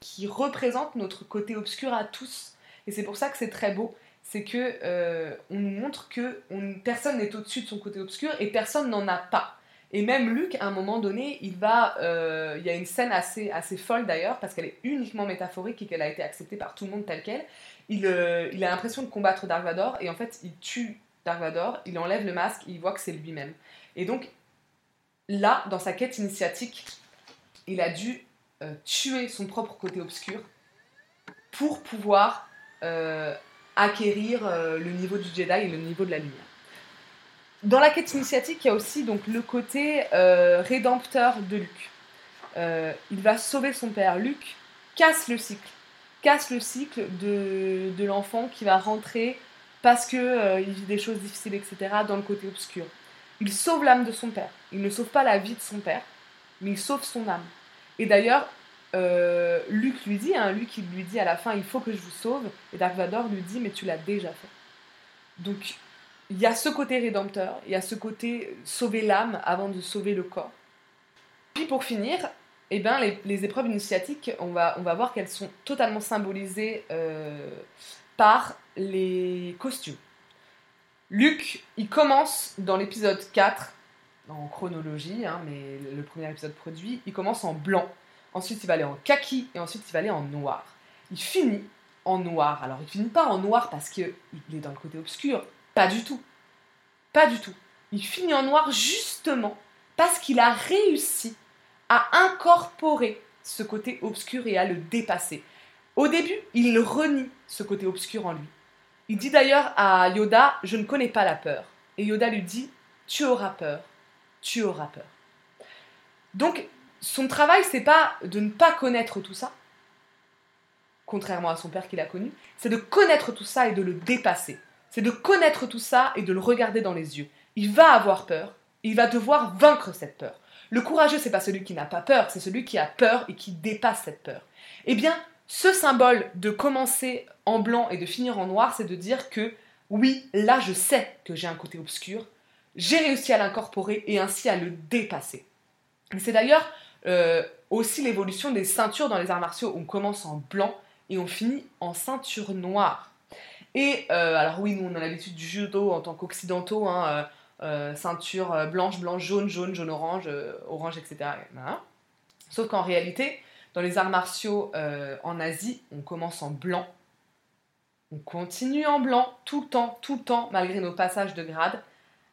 Speaker 1: qui, représente notre côté obscur à tous. Et c'est pour ça que c'est très beau. C'est que euh, on nous montre que personne n'est au-dessus de son côté obscur et personne n'en a pas. Et même Luke, à un moment donné, il va. Euh, il y a une scène assez, assez folle d'ailleurs, parce qu'elle est uniquement métaphorique et qu'elle a été acceptée par tout le monde telle qu'elle. Il, il a l'impression de combattre Dark Vador et en fait, il tue Dark Vador, il enlève le masque, il voit que c'est lui-même. Et donc, là, dans sa quête initiatique, il a dû euh, tuer son propre côté obscur pour pouvoir euh, acquérir euh, le niveau du Jedi et le niveau de la lumière. Dans la quête initiatique, il y a aussi donc le côté rédempteur de Luke. Il va sauver son père. Luke casse le cycle, casse le cycle de, l'enfant qui va rentrer parce que il vit des choses difficiles, etc. dans le côté obscur. Il sauve l'âme de son père. Il ne sauve pas la vie de son père, mais il sauve son âme. Et d'ailleurs, euh, Luke lui dit, hein, il lui dit à la fin, il faut que je vous sauve, et Dark Vador lui dit, mais tu l'as déjà fait. Donc, il y a ce côté rédempteur, il y a ce côté sauver l'âme avant de sauver le corps. Puis pour finir, eh ben, les, épreuves initiatiques, on va, on va voir qu'elles sont totalement symbolisées euh, par les costumes. Luke, il commence dans l'épisode 4, en chronologie, hein, mais le premier épisode produit, il commence en blanc. Ensuite, il va aller en kaki et ensuite, il va aller en noir. Il finit en noir. Alors, il finit pas en noir parce qu'il est dans le côté obscur. Pas du tout. Pas du tout. Il finit en noir justement parce qu'il a réussi à incorporer ce côté obscur et à le dépasser. Au début, il renie ce côté obscur en lui. Il dit d'ailleurs à Yoda, je ne connais pas la peur. Et Yoda lui dit, tu auras peur, tu auras peur. Donc, son travail, c'est pas de ne pas connaître tout ça, contrairement à son père qu'il a connu, c'est de connaître tout ça et de le dépasser. C'est de connaître tout ça et de le regarder dans les yeux. Il va avoir peur, il va devoir vaincre cette peur. Le courageux, c'est pas celui qui n'a pas peur, c'est celui qui a peur et qui dépasse cette peur. Eh bien, ce symbole de commencer en blanc et de finir en noir, c'est de dire que oui, là je sais que j'ai un côté obscur, j'ai réussi à l'incorporer et ainsi à le dépasser. C'est d'ailleurs euh, aussi l'évolution des ceintures dans les arts martiaux. On commence en blanc et on finit en ceinture noire. Et euh, alors oui, nous on a l'habitude du judo en tant qu'occidentaux, hein, euh, ceinture blanche, blanche, jaune, jaune, jaune, orange, orange, etc. Sauf qu'en réalité, dans les arts martiaux euh, en Asie, on commence en blanc. On continue en blanc tout le temps, tout le temps, malgré nos passages de grade.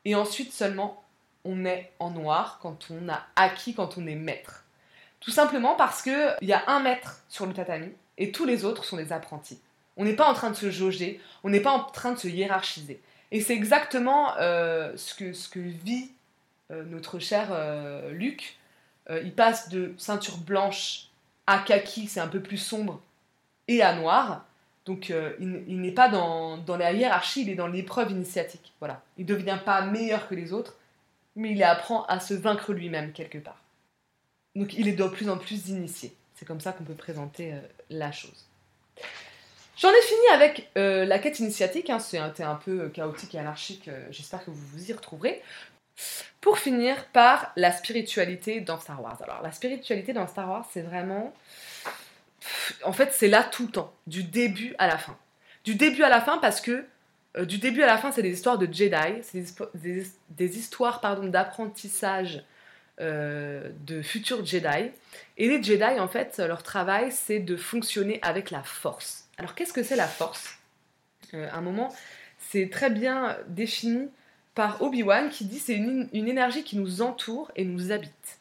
Speaker 1: Et ensuite seulement, on est en noir quand on a acquis, quand on est maître. Tout simplement parce qu'il y a un maître sur le tatami et tous les autres sont des apprentis. On n'est pas en train de se jauger, on n'est pas en train de se hiérarchiser. Et c'est exactement euh, ce, que, vit euh, notre cher Luc. il passe de ceinture blanche à kaki, c'est un peu plus sombre, et à noir. Donc euh, il, n'est pas dans, la hiérarchie, il est dans l'épreuve initiatique. Voilà. Il ne devient pas meilleur que les autres, mais il apprend à se vaincre lui-même quelque part. Donc il est de plus en plus initié. C'est comme ça qu'on peut présenter euh, la chose. J'en ai fini avec euh, la quête initiatique. Hein. C'était un peu chaotique et anarchique. J'espère que vous vous y retrouverez. Pour finir par la spiritualité dans Star Wars. Alors la spiritualité dans Star Wars, c'est vraiment... En fait, c'est là tout le temps, du début à la fin. Du début à la fin parce que euh, du début à la fin, c'est des histoires de Jedi, c'est des, histoires pardon d'apprentissage euh, de futurs Jedi. Et les Jedi, en fait, leur travail, c'est de fonctionner avec la Force. Alors, qu'est-ce que c'est la Force? Euh, À un moment, c'est très bien défini par Obi-Wan qui dit c'est une, énergie qui nous entoure et nous habite.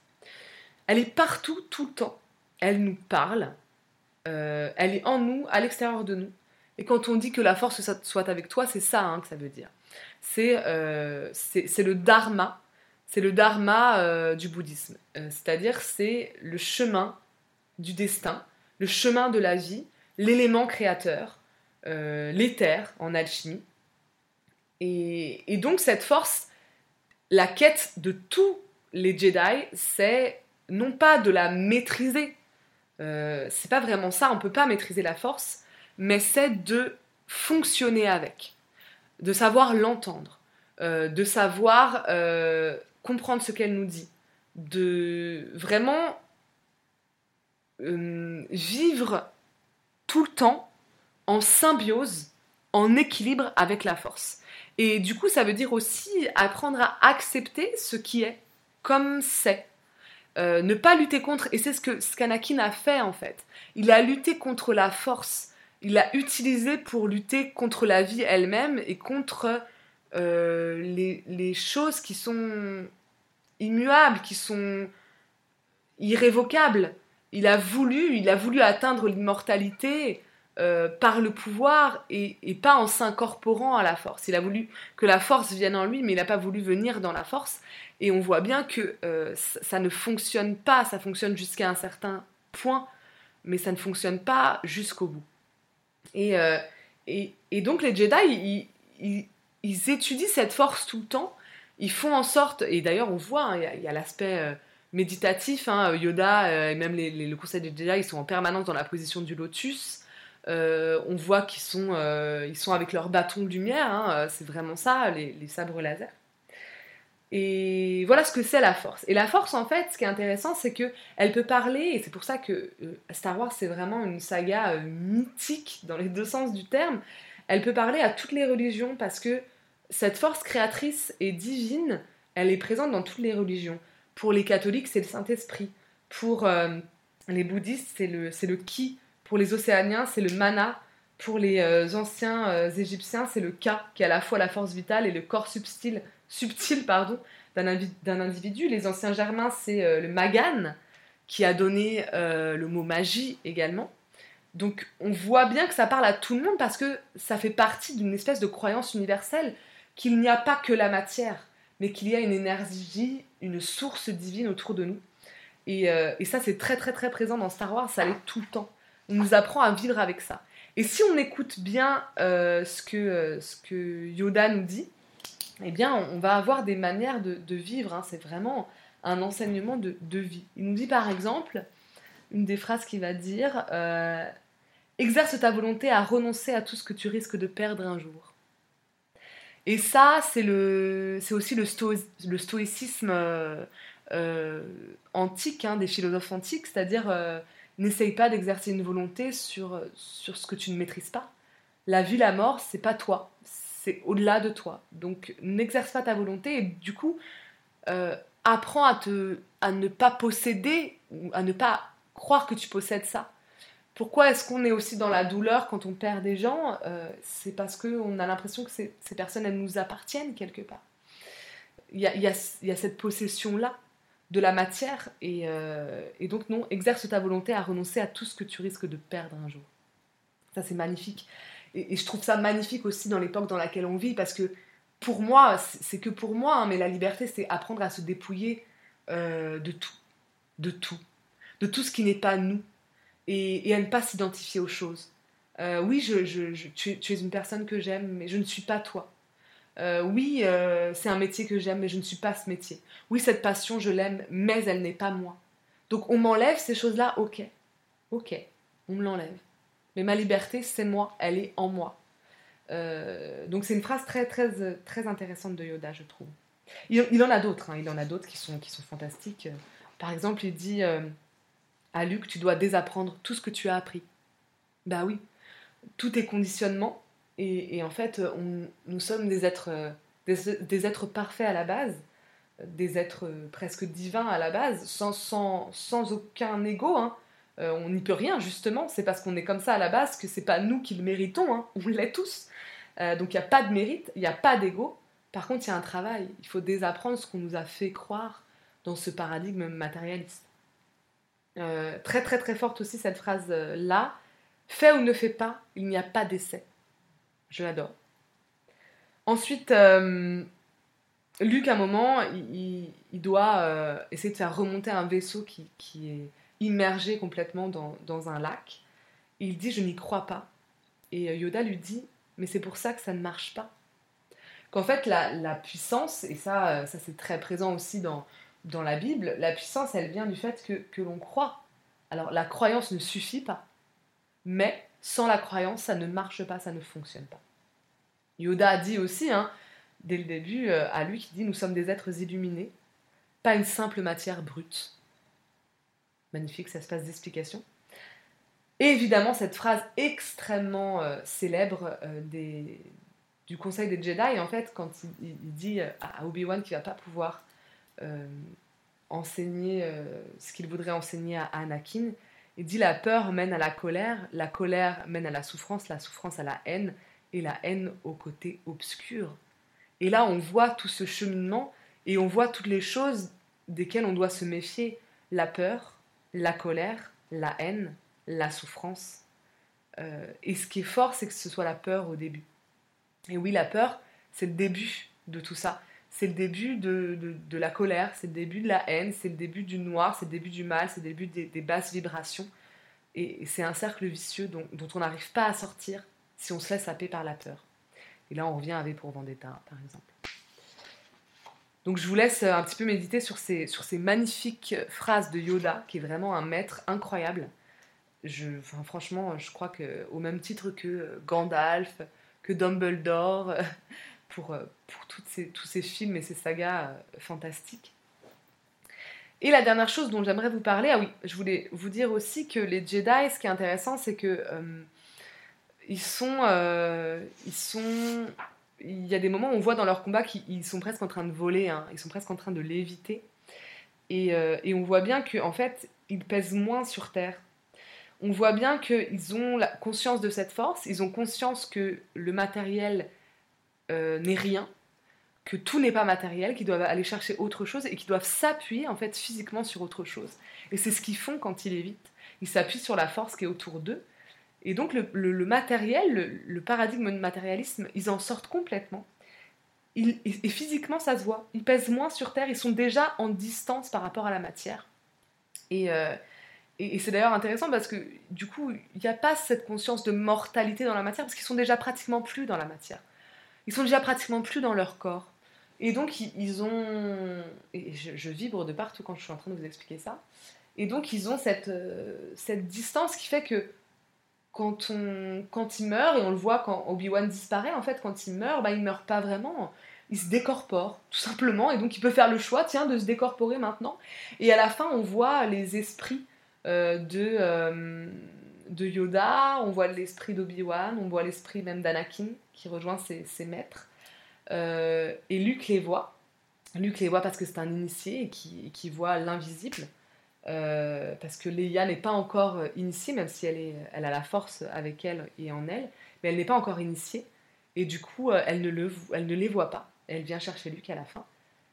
Speaker 1: Elle est partout, tout le temps. Elle nous parle. Euh, elle est en nous, à l'extérieur de nous. Et quand on dit que la force soit avec toi, c'est ça hein, que ça veut dire. C'est euh, le dharma. C'est le dharma euh, du bouddhisme. C'est-à-dire c'est le chemin du destin, le chemin de la vie, l'élément créateur, l'éther en alchimie. Et, donc cette force, la quête de tous les Jedi, c'est non pas de la maîtriser, euh, c'est pas vraiment ça, on peut pas maîtriser la force, mais c'est de fonctionner avec, de savoir l'entendre, euh, de savoir euh, comprendre ce qu'elle nous dit, de vraiment vivre tout le temps en symbiose, en équilibre avec la force. Et du coup, ça veut dire aussi apprendre à accepter ce qui est comme c'est. Euh, ne pas lutter contre, et c'est ce que Skanakin a fait en fait. Il a lutté contre la force, il l'a utilisé pour lutter contre la vie elle-même et contre euh, les, les, choses qui sont immuables, qui sont irrévocables. Il a voulu, il a voulu atteindre l'immortalité euh, par le pouvoir et, pas en s'incorporant à la force. Il a voulu que la force vienne en lui, mais il n'a pas voulu venir dans la force. Et on voit bien que euh, ça ne fonctionne pas, ça fonctionne jusqu'à un certain point, mais ça ne fonctionne pas jusqu'au bout. Et, euh, et, donc les Jedi, ils, ils, étudient cette force tout le temps, ils font en sorte, et d'ailleurs on voit, hein, il y a, l'aspect méditatif, hein, Yoda et même les, le conseil des Jedi, ils sont en permanence dans la position du lotus. Euh, on voit qu'ils sont, euh, ils sont avec leur bâton de lumière, hein, euh, c'est vraiment ça, les, sabres laser. Et voilà ce que c'est la force. Et la force, en fait, ce qui est intéressant, c'est que elle peut parler, et c'est pour ça que Star Wars, c'est vraiment une saga mythique dans les deux sens du terme. Elle peut parler à toutes les religions parce que cette force créatrice et divine, elle est présente dans toutes les religions. Pour les catholiques, c'est le Saint-Esprit. Pour les bouddhistes, c'est le, c'est le pour les Océaniens, c'est le mana. Pour les euh, anciens euh, Égyptiens, c'est le Ka, qui a à la fois la force vitale et le corps subtil, subtil pardon, d'un individu. Les anciens Germains, c'est euh, le Magan, qui a donné le mot magie également. Donc on voit bien que ça parle à tout le monde parce que ça fait partie d'une espèce de croyance universelle qu'il n'y a pas que la matière, mais qu'il y a une énergie, une source divine autour de nous. Et ça, c'est très très très présent dans Star Wars, ça l'est tout le temps. On nous apprend à vivre avec ça. Et si on écoute bien euh, ce, que, euh, ce que Yoda nous dit, eh bien, on, va avoir des manières de, vivre. Hein. C'est vraiment un enseignement de, vie. Il nous dit par exemple, une des phrases qu'il va dire, euh, exerce ta volonté à renoncer à tout ce que tu risques de perdre un jour. Et ça, c'est aussi le, le stoïcisme antique, hein, des philosophes antiques, c'est-à-dire N'essaye pas d'exercer une volonté sur, sur ce que tu ne maîtrises pas. La vie, la mort, c'est pas toi, c'est au-delà de toi. Donc n'exerce pas ta volonté et du coup, euh, apprends à, te, à ne pas posséder ou à ne pas croire que tu possèdes ça. Pourquoi est-ce qu'on est aussi dans la douleur quand on perd des gens euh, C'est parce qu'on a l'impression que ces, ces, personnes, elles nous appartiennent quelque part. Il y a, y a cette possession-là de la matière. Euh, et, donc, non, exerce ta volonté à renoncer à tout ce que tu risques de perdre un jour. Ça, c'est magnifique. Et, je trouve ça magnifique aussi dans l'époque dans laquelle on vit, parce que pour moi, c'est que pour moi, hein, mais la liberté, c'est apprendre à se dépouiller euh, de tout. De tout. De tout ce qui n'est pas nous. Et, à ne pas s'identifier aux choses. Euh, oui, je, tu es une personne que j'aime, mais je ne suis pas toi. Euh, oui, euh, c'est un métier que j'aime, mais je ne suis pas ce métier. Oui, cette passion, je l'aime, mais elle n'est pas moi. Donc on m'enlève ces choses-là, ok. Ok, on me l'enlève. Mais ma liberté, c'est moi, elle est en moi. Euh, donc c'est une phrase très, très, très intéressante de Yoda, je trouve. Il, en a d'autres, hein, il en a d'autres qui sont, qui sont fantastiques. Par exemple, il dit à Luc, tu dois désapprendre tout ce que tu as appris. Bah oui, tous tes conditionnements, et, en fait, nous sommes des êtres, euh, des, êtres parfaits à la base, des êtres euh, presque divins à la base, sans, aucun ego. Hein. Euh, on n'y peut rien, justement. C'est parce qu'on est comme ça à la base que c'est pas nous qui le méritons. Hein. On l'est tous. donc il n'y a pas de mérite, il n'y a pas d'ego. Par contre, il y a un travail. Il faut désapprendre ce qu'on nous a fait croire dans ce paradigme matérialiste. très très très forte aussi cette phrase-là. Fais ou ne fais pas, il n'y a pas d'essai. Je l'adore. Ensuite, euh, Luc, à un moment, il, doit euh, essayer de faire remonter un vaisseau qui, est immergé complètement dans, un lac. il dit Je n'y crois pas. Et euh, Yoda lui dit Mais c'est pour ça que ça ne marche pas. Qu'en fait, la, puissance, et ça, ça c'est très présent aussi dans, dans la Bible, la puissance, elle vient du fait que, que l'on croit. Alors, la croyance ne suffit pas. Mais sans la croyance, ça ne marche pas, ça ne fonctionne pas. Yoda a dit aussi, hein, dès le début, euh, à lui qui dit Nous sommes des êtres illuminés, pas une simple matière brute. Magnifique, ça se passe d'explication. Et évidemment, cette phrase extrêmement euh, célèbre euh, du Conseil des Jedi, en fait, quand il, dit à Obi-Wan qu'il va pas pouvoir enseigner ce qu'il voudrait enseigner à Anakin, il dit la peur mène à la colère, la colère mène à la souffrance, la souffrance à la haine, et la haine au côté obscur. Et là, on voit tout ce cheminement et on voit toutes les choses desquelles on doit se méfier. La peur, la colère, la haine, la souffrance. Euh, et ce qui est fort, c'est que ce soit la peur au début. Et oui, la peur, c'est le début de tout ça. C'est le début de, de, la colère, c'est le début de la haine, c'est le début du noir, c'est le début du mal, c'est le début des, basses vibrations. Et, c'est un cercle vicieux dont, on n'arrive pas à sortir si on se laisse happer par la peur. Et là, on revient avec pour Vendetta, par exemple. Donc je vous laisse un petit peu méditer sur ces, sur ces magnifiques phrases de Yoda, qui est vraiment un maître incroyable. Franchement, je crois que au même titre que Gandalf, que Dumbledore, pour, ces, tous ces films et ces sagas euh, fantastiques. Et la dernière chose dont j'aimerais vous parler, ah oui, je voulais vous dire aussi que les Jedi, ce qui est intéressant, c'est que euh, ils sont, euh, ils sont il y a des moments où on voit dans leur combat qu'ils sont presque en train de voler, hein. ils sont presque en train de léviter. Et, euh, on voit bien qu'en en fait, ils pèsent moins sur Terre. On voit bien qu'ils ont la conscience de cette force, ils ont conscience que le matériel euh, n'est rien, que tout n'est pas matériel, qu'ils doivent aller chercher autre chose et qu'ils doivent s'appuyer en fait physiquement sur autre chose. Et c'est ce qu'ils font quand ils lévitent. Ils s'appuient sur la force qui est autour d'eux et donc le, matériel, le, paradigme de matérialisme, ils en sortent complètement. et, physiquement, ça se voit. Ils pèsent moins sur Terre, ils sont déjà en distance par rapport à la matière. Et, euh, c'est d'ailleurs intéressant parce que du coup, il n'y a pas cette conscience de mortalité dans la matière parce qu'ils sont déjà pratiquement plus dans la matière. Ils sont déjà pratiquement plus dans leur corps. Et donc, ils, ont. Et je, vibre de partout quand je suis en train de vous expliquer ça. Et donc, ils ont cette, euh, cette distance qui fait que quand, on, quand et on le voit quand Obi-Wan disparaît, en fait, quand il meurt, bah, il meurt pas vraiment. Il se décorpore, tout simplement, et donc il peut faire le choix, tiens, de se décorporer maintenant. Et à la fin, on voit les esprits euh, de, euh, de Yoda, on voit l'esprit d'Obi-Wan, on voit l'esprit même d'Anakin qui rejoint ses, ses maîtres. Euh, et Luke les voit. Luke les voit parce que c'est un initié et qui, qui voit l'invisible. Euh, parce que Leia n'est pas encore initiée, même si elle, est, elle a la force avec elle et en elle, mais elle n'est pas encore initiée, et du coup, euh, elle, ne le, elle ne les voit pas. Elle vient chercher Luke à la fin.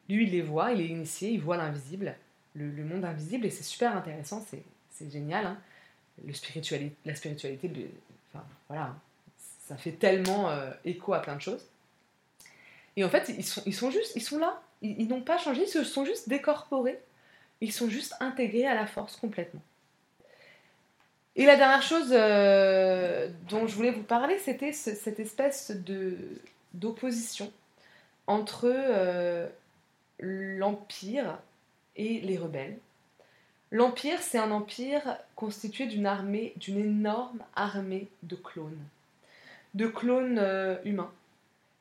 Speaker 1: Lui, il les voit, il est initié, il voit l'invisible, le, monde invisible, et c'est super intéressant, c'est génial. Hein. La spiritualité, voilà, ça fait tellement écho à plein de choses. Et en fait, ils sont, juste, ils sont là, ils n'ont pas changé, ils se sont juste décorporés ils sont juste intégrés à la force complètement. Et la dernière chose euh, dont je voulais vous parler, c'était cette espèce d'opposition entre euh, l'Empire et les rebelles. L'Empire, c'est un empire constitué d'une armée, d'une énorme armée de clones. De clones euh, humains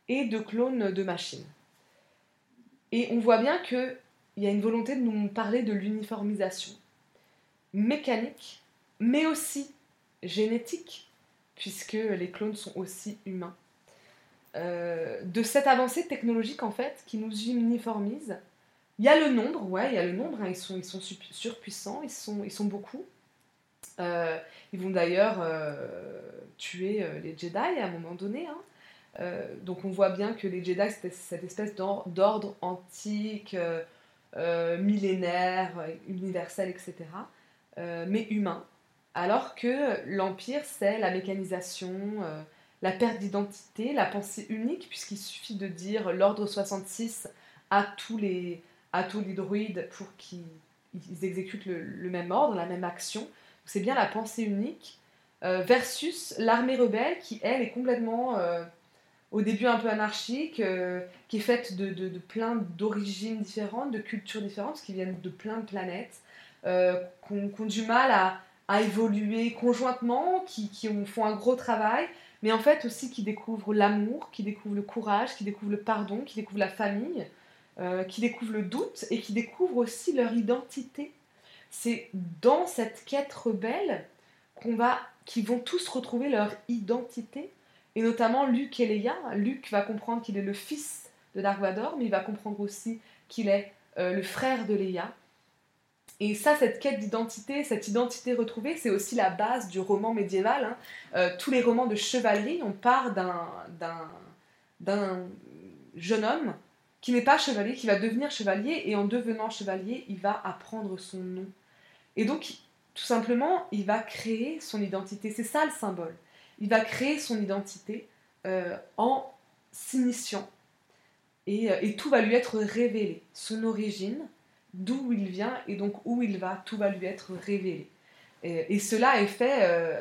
Speaker 1: et de clones de machines. Et on voit bien que il y a une volonté de nous parler de l'uniformisation mécanique, mais aussi génétique, puisque les clones sont aussi humains. Euh, de cette avancée technologique en fait qui nous uniformise. Il y a le nombre, ouais, il y a le nombre, hein, ils, sont, surpuissants, ils sont, ils sont beaucoup. Euh, ils vont d'ailleurs euh, tuer les Jedi à un moment donné. Hein. donc on voit bien que les Jedi, c'est cette espèce d'ordre antique, euh, millénaire, universel, etc., euh, mais humain. Alors que l'Empire, c'est la mécanisation, euh, la perte d'identité, la pensée unique, puisqu'il suffit de dire l'ordre 66 à tous les, à tous les druides pour qu'ils exécutent le, même ordre, la même action. C'est bien la pensée unique, versus l'armée rebelle qui, elle, est complètement au début un peu anarchique, euh, qui est faite de, de, plein d'origines différentes, de cultures différentes, qui viennent de plein de planètes, euh, qui, ont, du mal à, à évoluer conjointement, qui, qui ont, font un gros travail, mais en fait aussi qui découvrent l'amour, qui découvrent le courage, qui découvrent le pardon, qui découvrent la famille, euh, qui découvrent le doute et qui découvrent aussi leur identité. C'est dans cette quête rebelle qu'on va, qu'ils vont tous retrouver leur identité et notamment Luke et Leia. Luke va comprendre qu'il est le fils de Dark mais il va comprendre aussi qu'il est euh, le frère de Leia. Et ça, cette quête d'identité, cette identité retrouvée, c'est aussi la base du roman médiéval. Hein. Euh, tous les romans de chevalier, on part d'un jeune homme qui n'est pas chevalier, qui va devenir chevalier, et en devenant chevalier, il va apprendre son nom. Et donc, tout simplement, il va créer son identité. C'est ça le symbole. il va créer son identité en s'initiant et, et, tout va lui être révélé. Son origine, d'où il vient et donc où il va, tout va lui être révélé. Et, cela est fait euh,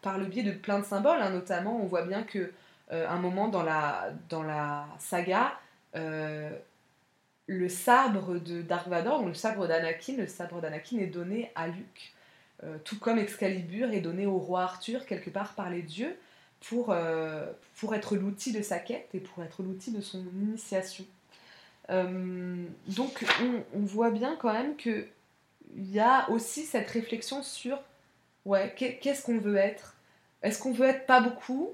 Speaker 1: par le biais de plein de symboles, hein. notamment on voit bien que euh, un moment dans la, dans la saga, euh, le sabre de Dark Vador, le sabre d'Anakin, le sabre d'Anakin est donné à Luke, tout comme Excalibur est donné au roi Arthur quelque part par les dieux pour, pour être l'outil de sa quête et pour être l'outil de son initiation. donc on, on, voit bien quand même que il y a aussi cette réflexion sur ouais, qu'est-ce qu'on veut être? Est-ce qu'on veut être pas beaucoup?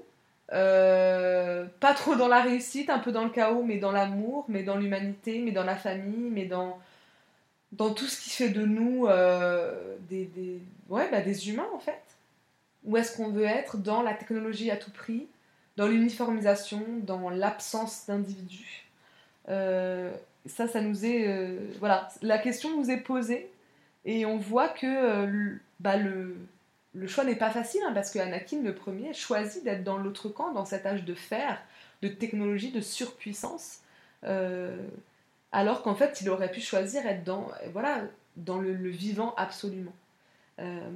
Speaker 1: Euh, Pas trop dans la réussite, un peu dans le chaos, mais dans l'amour, mais dans l'humanité, mais dans la famille, mais dans, dans tout ce qui fait de nous euh, des, des, ouais, bah, des humains en fait Ou est-ce qu'on veut être dans la technologie à tout prix, dans l'uniformisation, dans l'absence d'individus euh, ça, ça nous est. voilà, la question nous est posée et on voit que bah, le, le, choix n'est pas facile, hein, parce que Anakin, le premier, choisit d'être dans l'autre camp, dans cet âge de fer, de technologie, de surpuissance, euh, alors qu'en fait, il aurait pu choisir être dans, voilà, dans le, vivant absolument. Euh,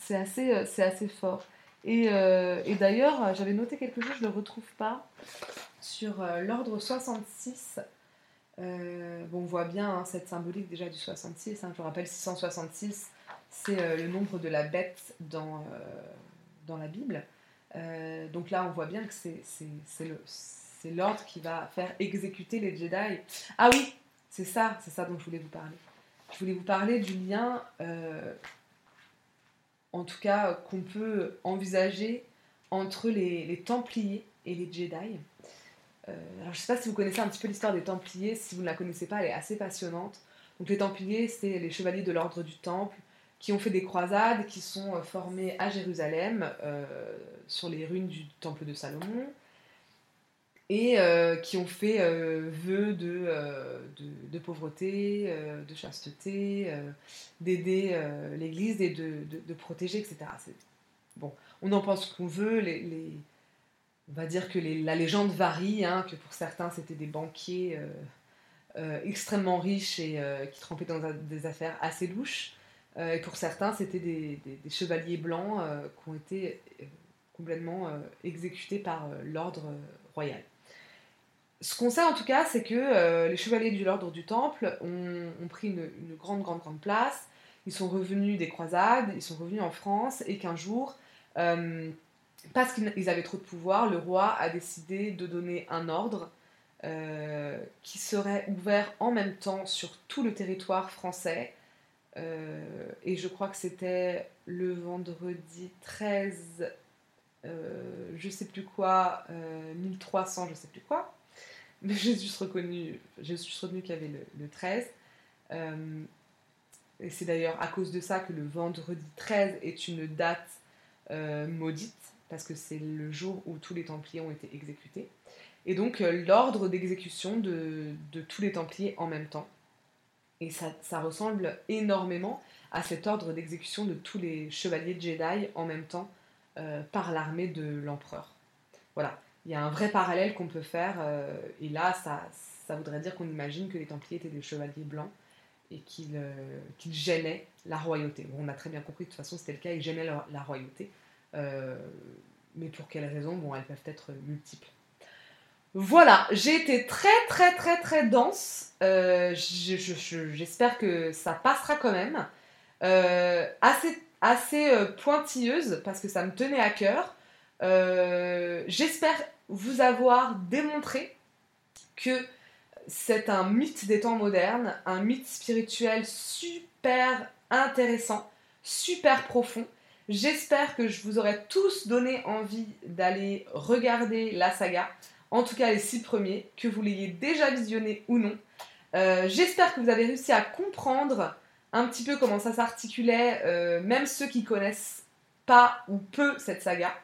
Speaker 1: c'est assez, fort. Et, d'ailleurs, j'avais noté quelque chose, je ne le retrouve pas, sur l'ordre 66. Euh, bon, on voit bien hein, cette symbolique déjà du 66. Hein, je vous rappelle, 666, c'est euh, le nombre de la bête dans, euh, dans la Bible. donc là, on voit bien que c'est l'ordre qui va faire exécuter les Jedi. Ah oui, c'est ça, c'est ça dont je voulais vous parler. Je voulais vous parler du lien, en tout cas, qu'on peut envisager entre les, les Templiers et les Jedi. Euh, alors, je ne sais pas si vous connaissez un petit peu l'histoire des Templiers. Si vous ne la connaissez pas, elle est assez passionnante. Donc, les Templiers, c'est les chevaliers de l'ordre du Temple qui ont fait des croisades, qui sont euh, formés à Jérusalem, euh, sur les ruines du Temple de Salomon, et qui ont fait vœu de, de, pauvreté, de chasteté, d'aider l'Église et de, de, protéger, etc. Bon, on en pense qu'on veut, les, les on va dire que la légende varie, hein, que pour certains c'était des banquiers euh, euh, extrêmement riches et euh, qui trempaient dans des affaires assez louches, et pour certains c'était des, chevaliers blancs qui ont été complètement exécutés par l'ordre royal. Ce qu'on sait en tout cas, c'est que les chevaliers de l'ordre du Temple ont, pris une, grande, grande, grande place. Ils sont revenus des croisades, ils sont revenus en France, et qu'un jour, parce qu'ils avaient trop de pouvoir, le roi a décidé de donner un ordre euh, qui serait ouvert en même temps sur tout le territoire français. Euh, et je crois que c'était le vendredi 13, euh, je sais plus quoi, 1300, je sais plus quoi. Mais j'ai juste reconnu, j'ai juste retenu qu'il y avait le, le 13. et c'est d'ailleurs à cause de ça que le vendredi 13 est une date maudite parce que c'est le jour où tous les Templiers ont été exécutés. Et donc euh, l'ordre d'exécution de, tous les Templiers en même temps. Et ça, ressemble énormément à cet ordre d'exécution de tous les chevaliers Jedi en même temps euh, par l'armée de l'empereur. Voilà, il y a un vrai parallèle qu'on peut faire, euh, et là ça, voudrait dire qu'on imagine que les Templiers étaient des chevaliers blancs et qu'ils gênaient la royauté. On a très bien compris, de toute façon c'était le cas, ils gênaient la royauté. Euh, mais pour quelles raisons Bon, elles peuvent être multiples. Voilà, j'ai été très très très très dense. Euh, j'espère que ça passera quand même. Euh, assez assez pointilleuse parce que ça me tenait à cœur. J'espère vous avoir démontré que c'est un mythe des temps modernes, un mythe spirituel super intéressant, super profond, J'espère que je vous aurai tous donné envie d'aller regarder la saga, en tout cas les six premiers, que vous l'ayez déjà visionné ou non. Euh, j'espère que vous avez réussi à comprendre un petit peu comment ça s'articulait, euh, même ceux qui connaissent pas ou peu cette saga.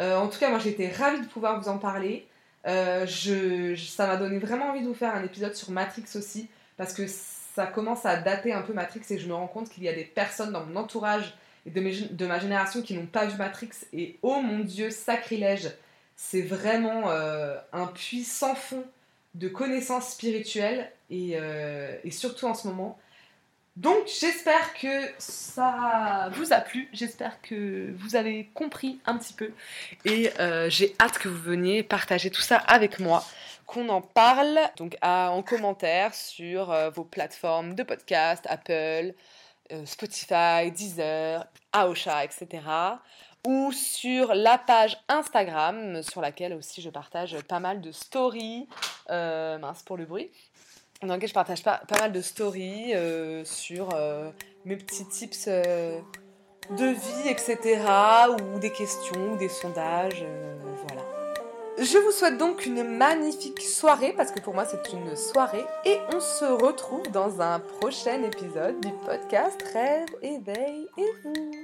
Speaker 1: Euh, en tout cas, moi été ravie de pouvoir vous en parler. ça m'a donné vraiment envie de vous faire un épisode sur Matrix aussi, parce que ça commence à dater un peu Matrix et je me rends compte qu'il y a des personnes dans mon entourage et de ma génération qui n'ont pas vu Matrix. Et oh mon dieu, sacrilège, c'est vraiment un puits sans fond de connaissances spirituelles et, et surtout en ce moment. Donc j'espère que ça vous a plu, j'espère que vous avez compris un petit peu et euh, j'ai hâte que vous veniez partager tout ça avec moi, qu'on en parle donc en commentaire sur euh, vos plateformes de podcast, Apple, euh, Spotify, Deezer, Aosha, etc. ou sur la page Instagram sur laquelle aussi je partage pas mal de stories, mince pour le bruit, dans lequel je partage pas, mal de stories euh, sur euh, mes petits tips euh, de vie, etc. ou des questions, des sondages, voilà. Je vous souhaite donc une magnifique soirée, parce que pour moi c'est une soirée, et on se retrouve dans un prochain épisode du podcast Rêve, éveil et vous.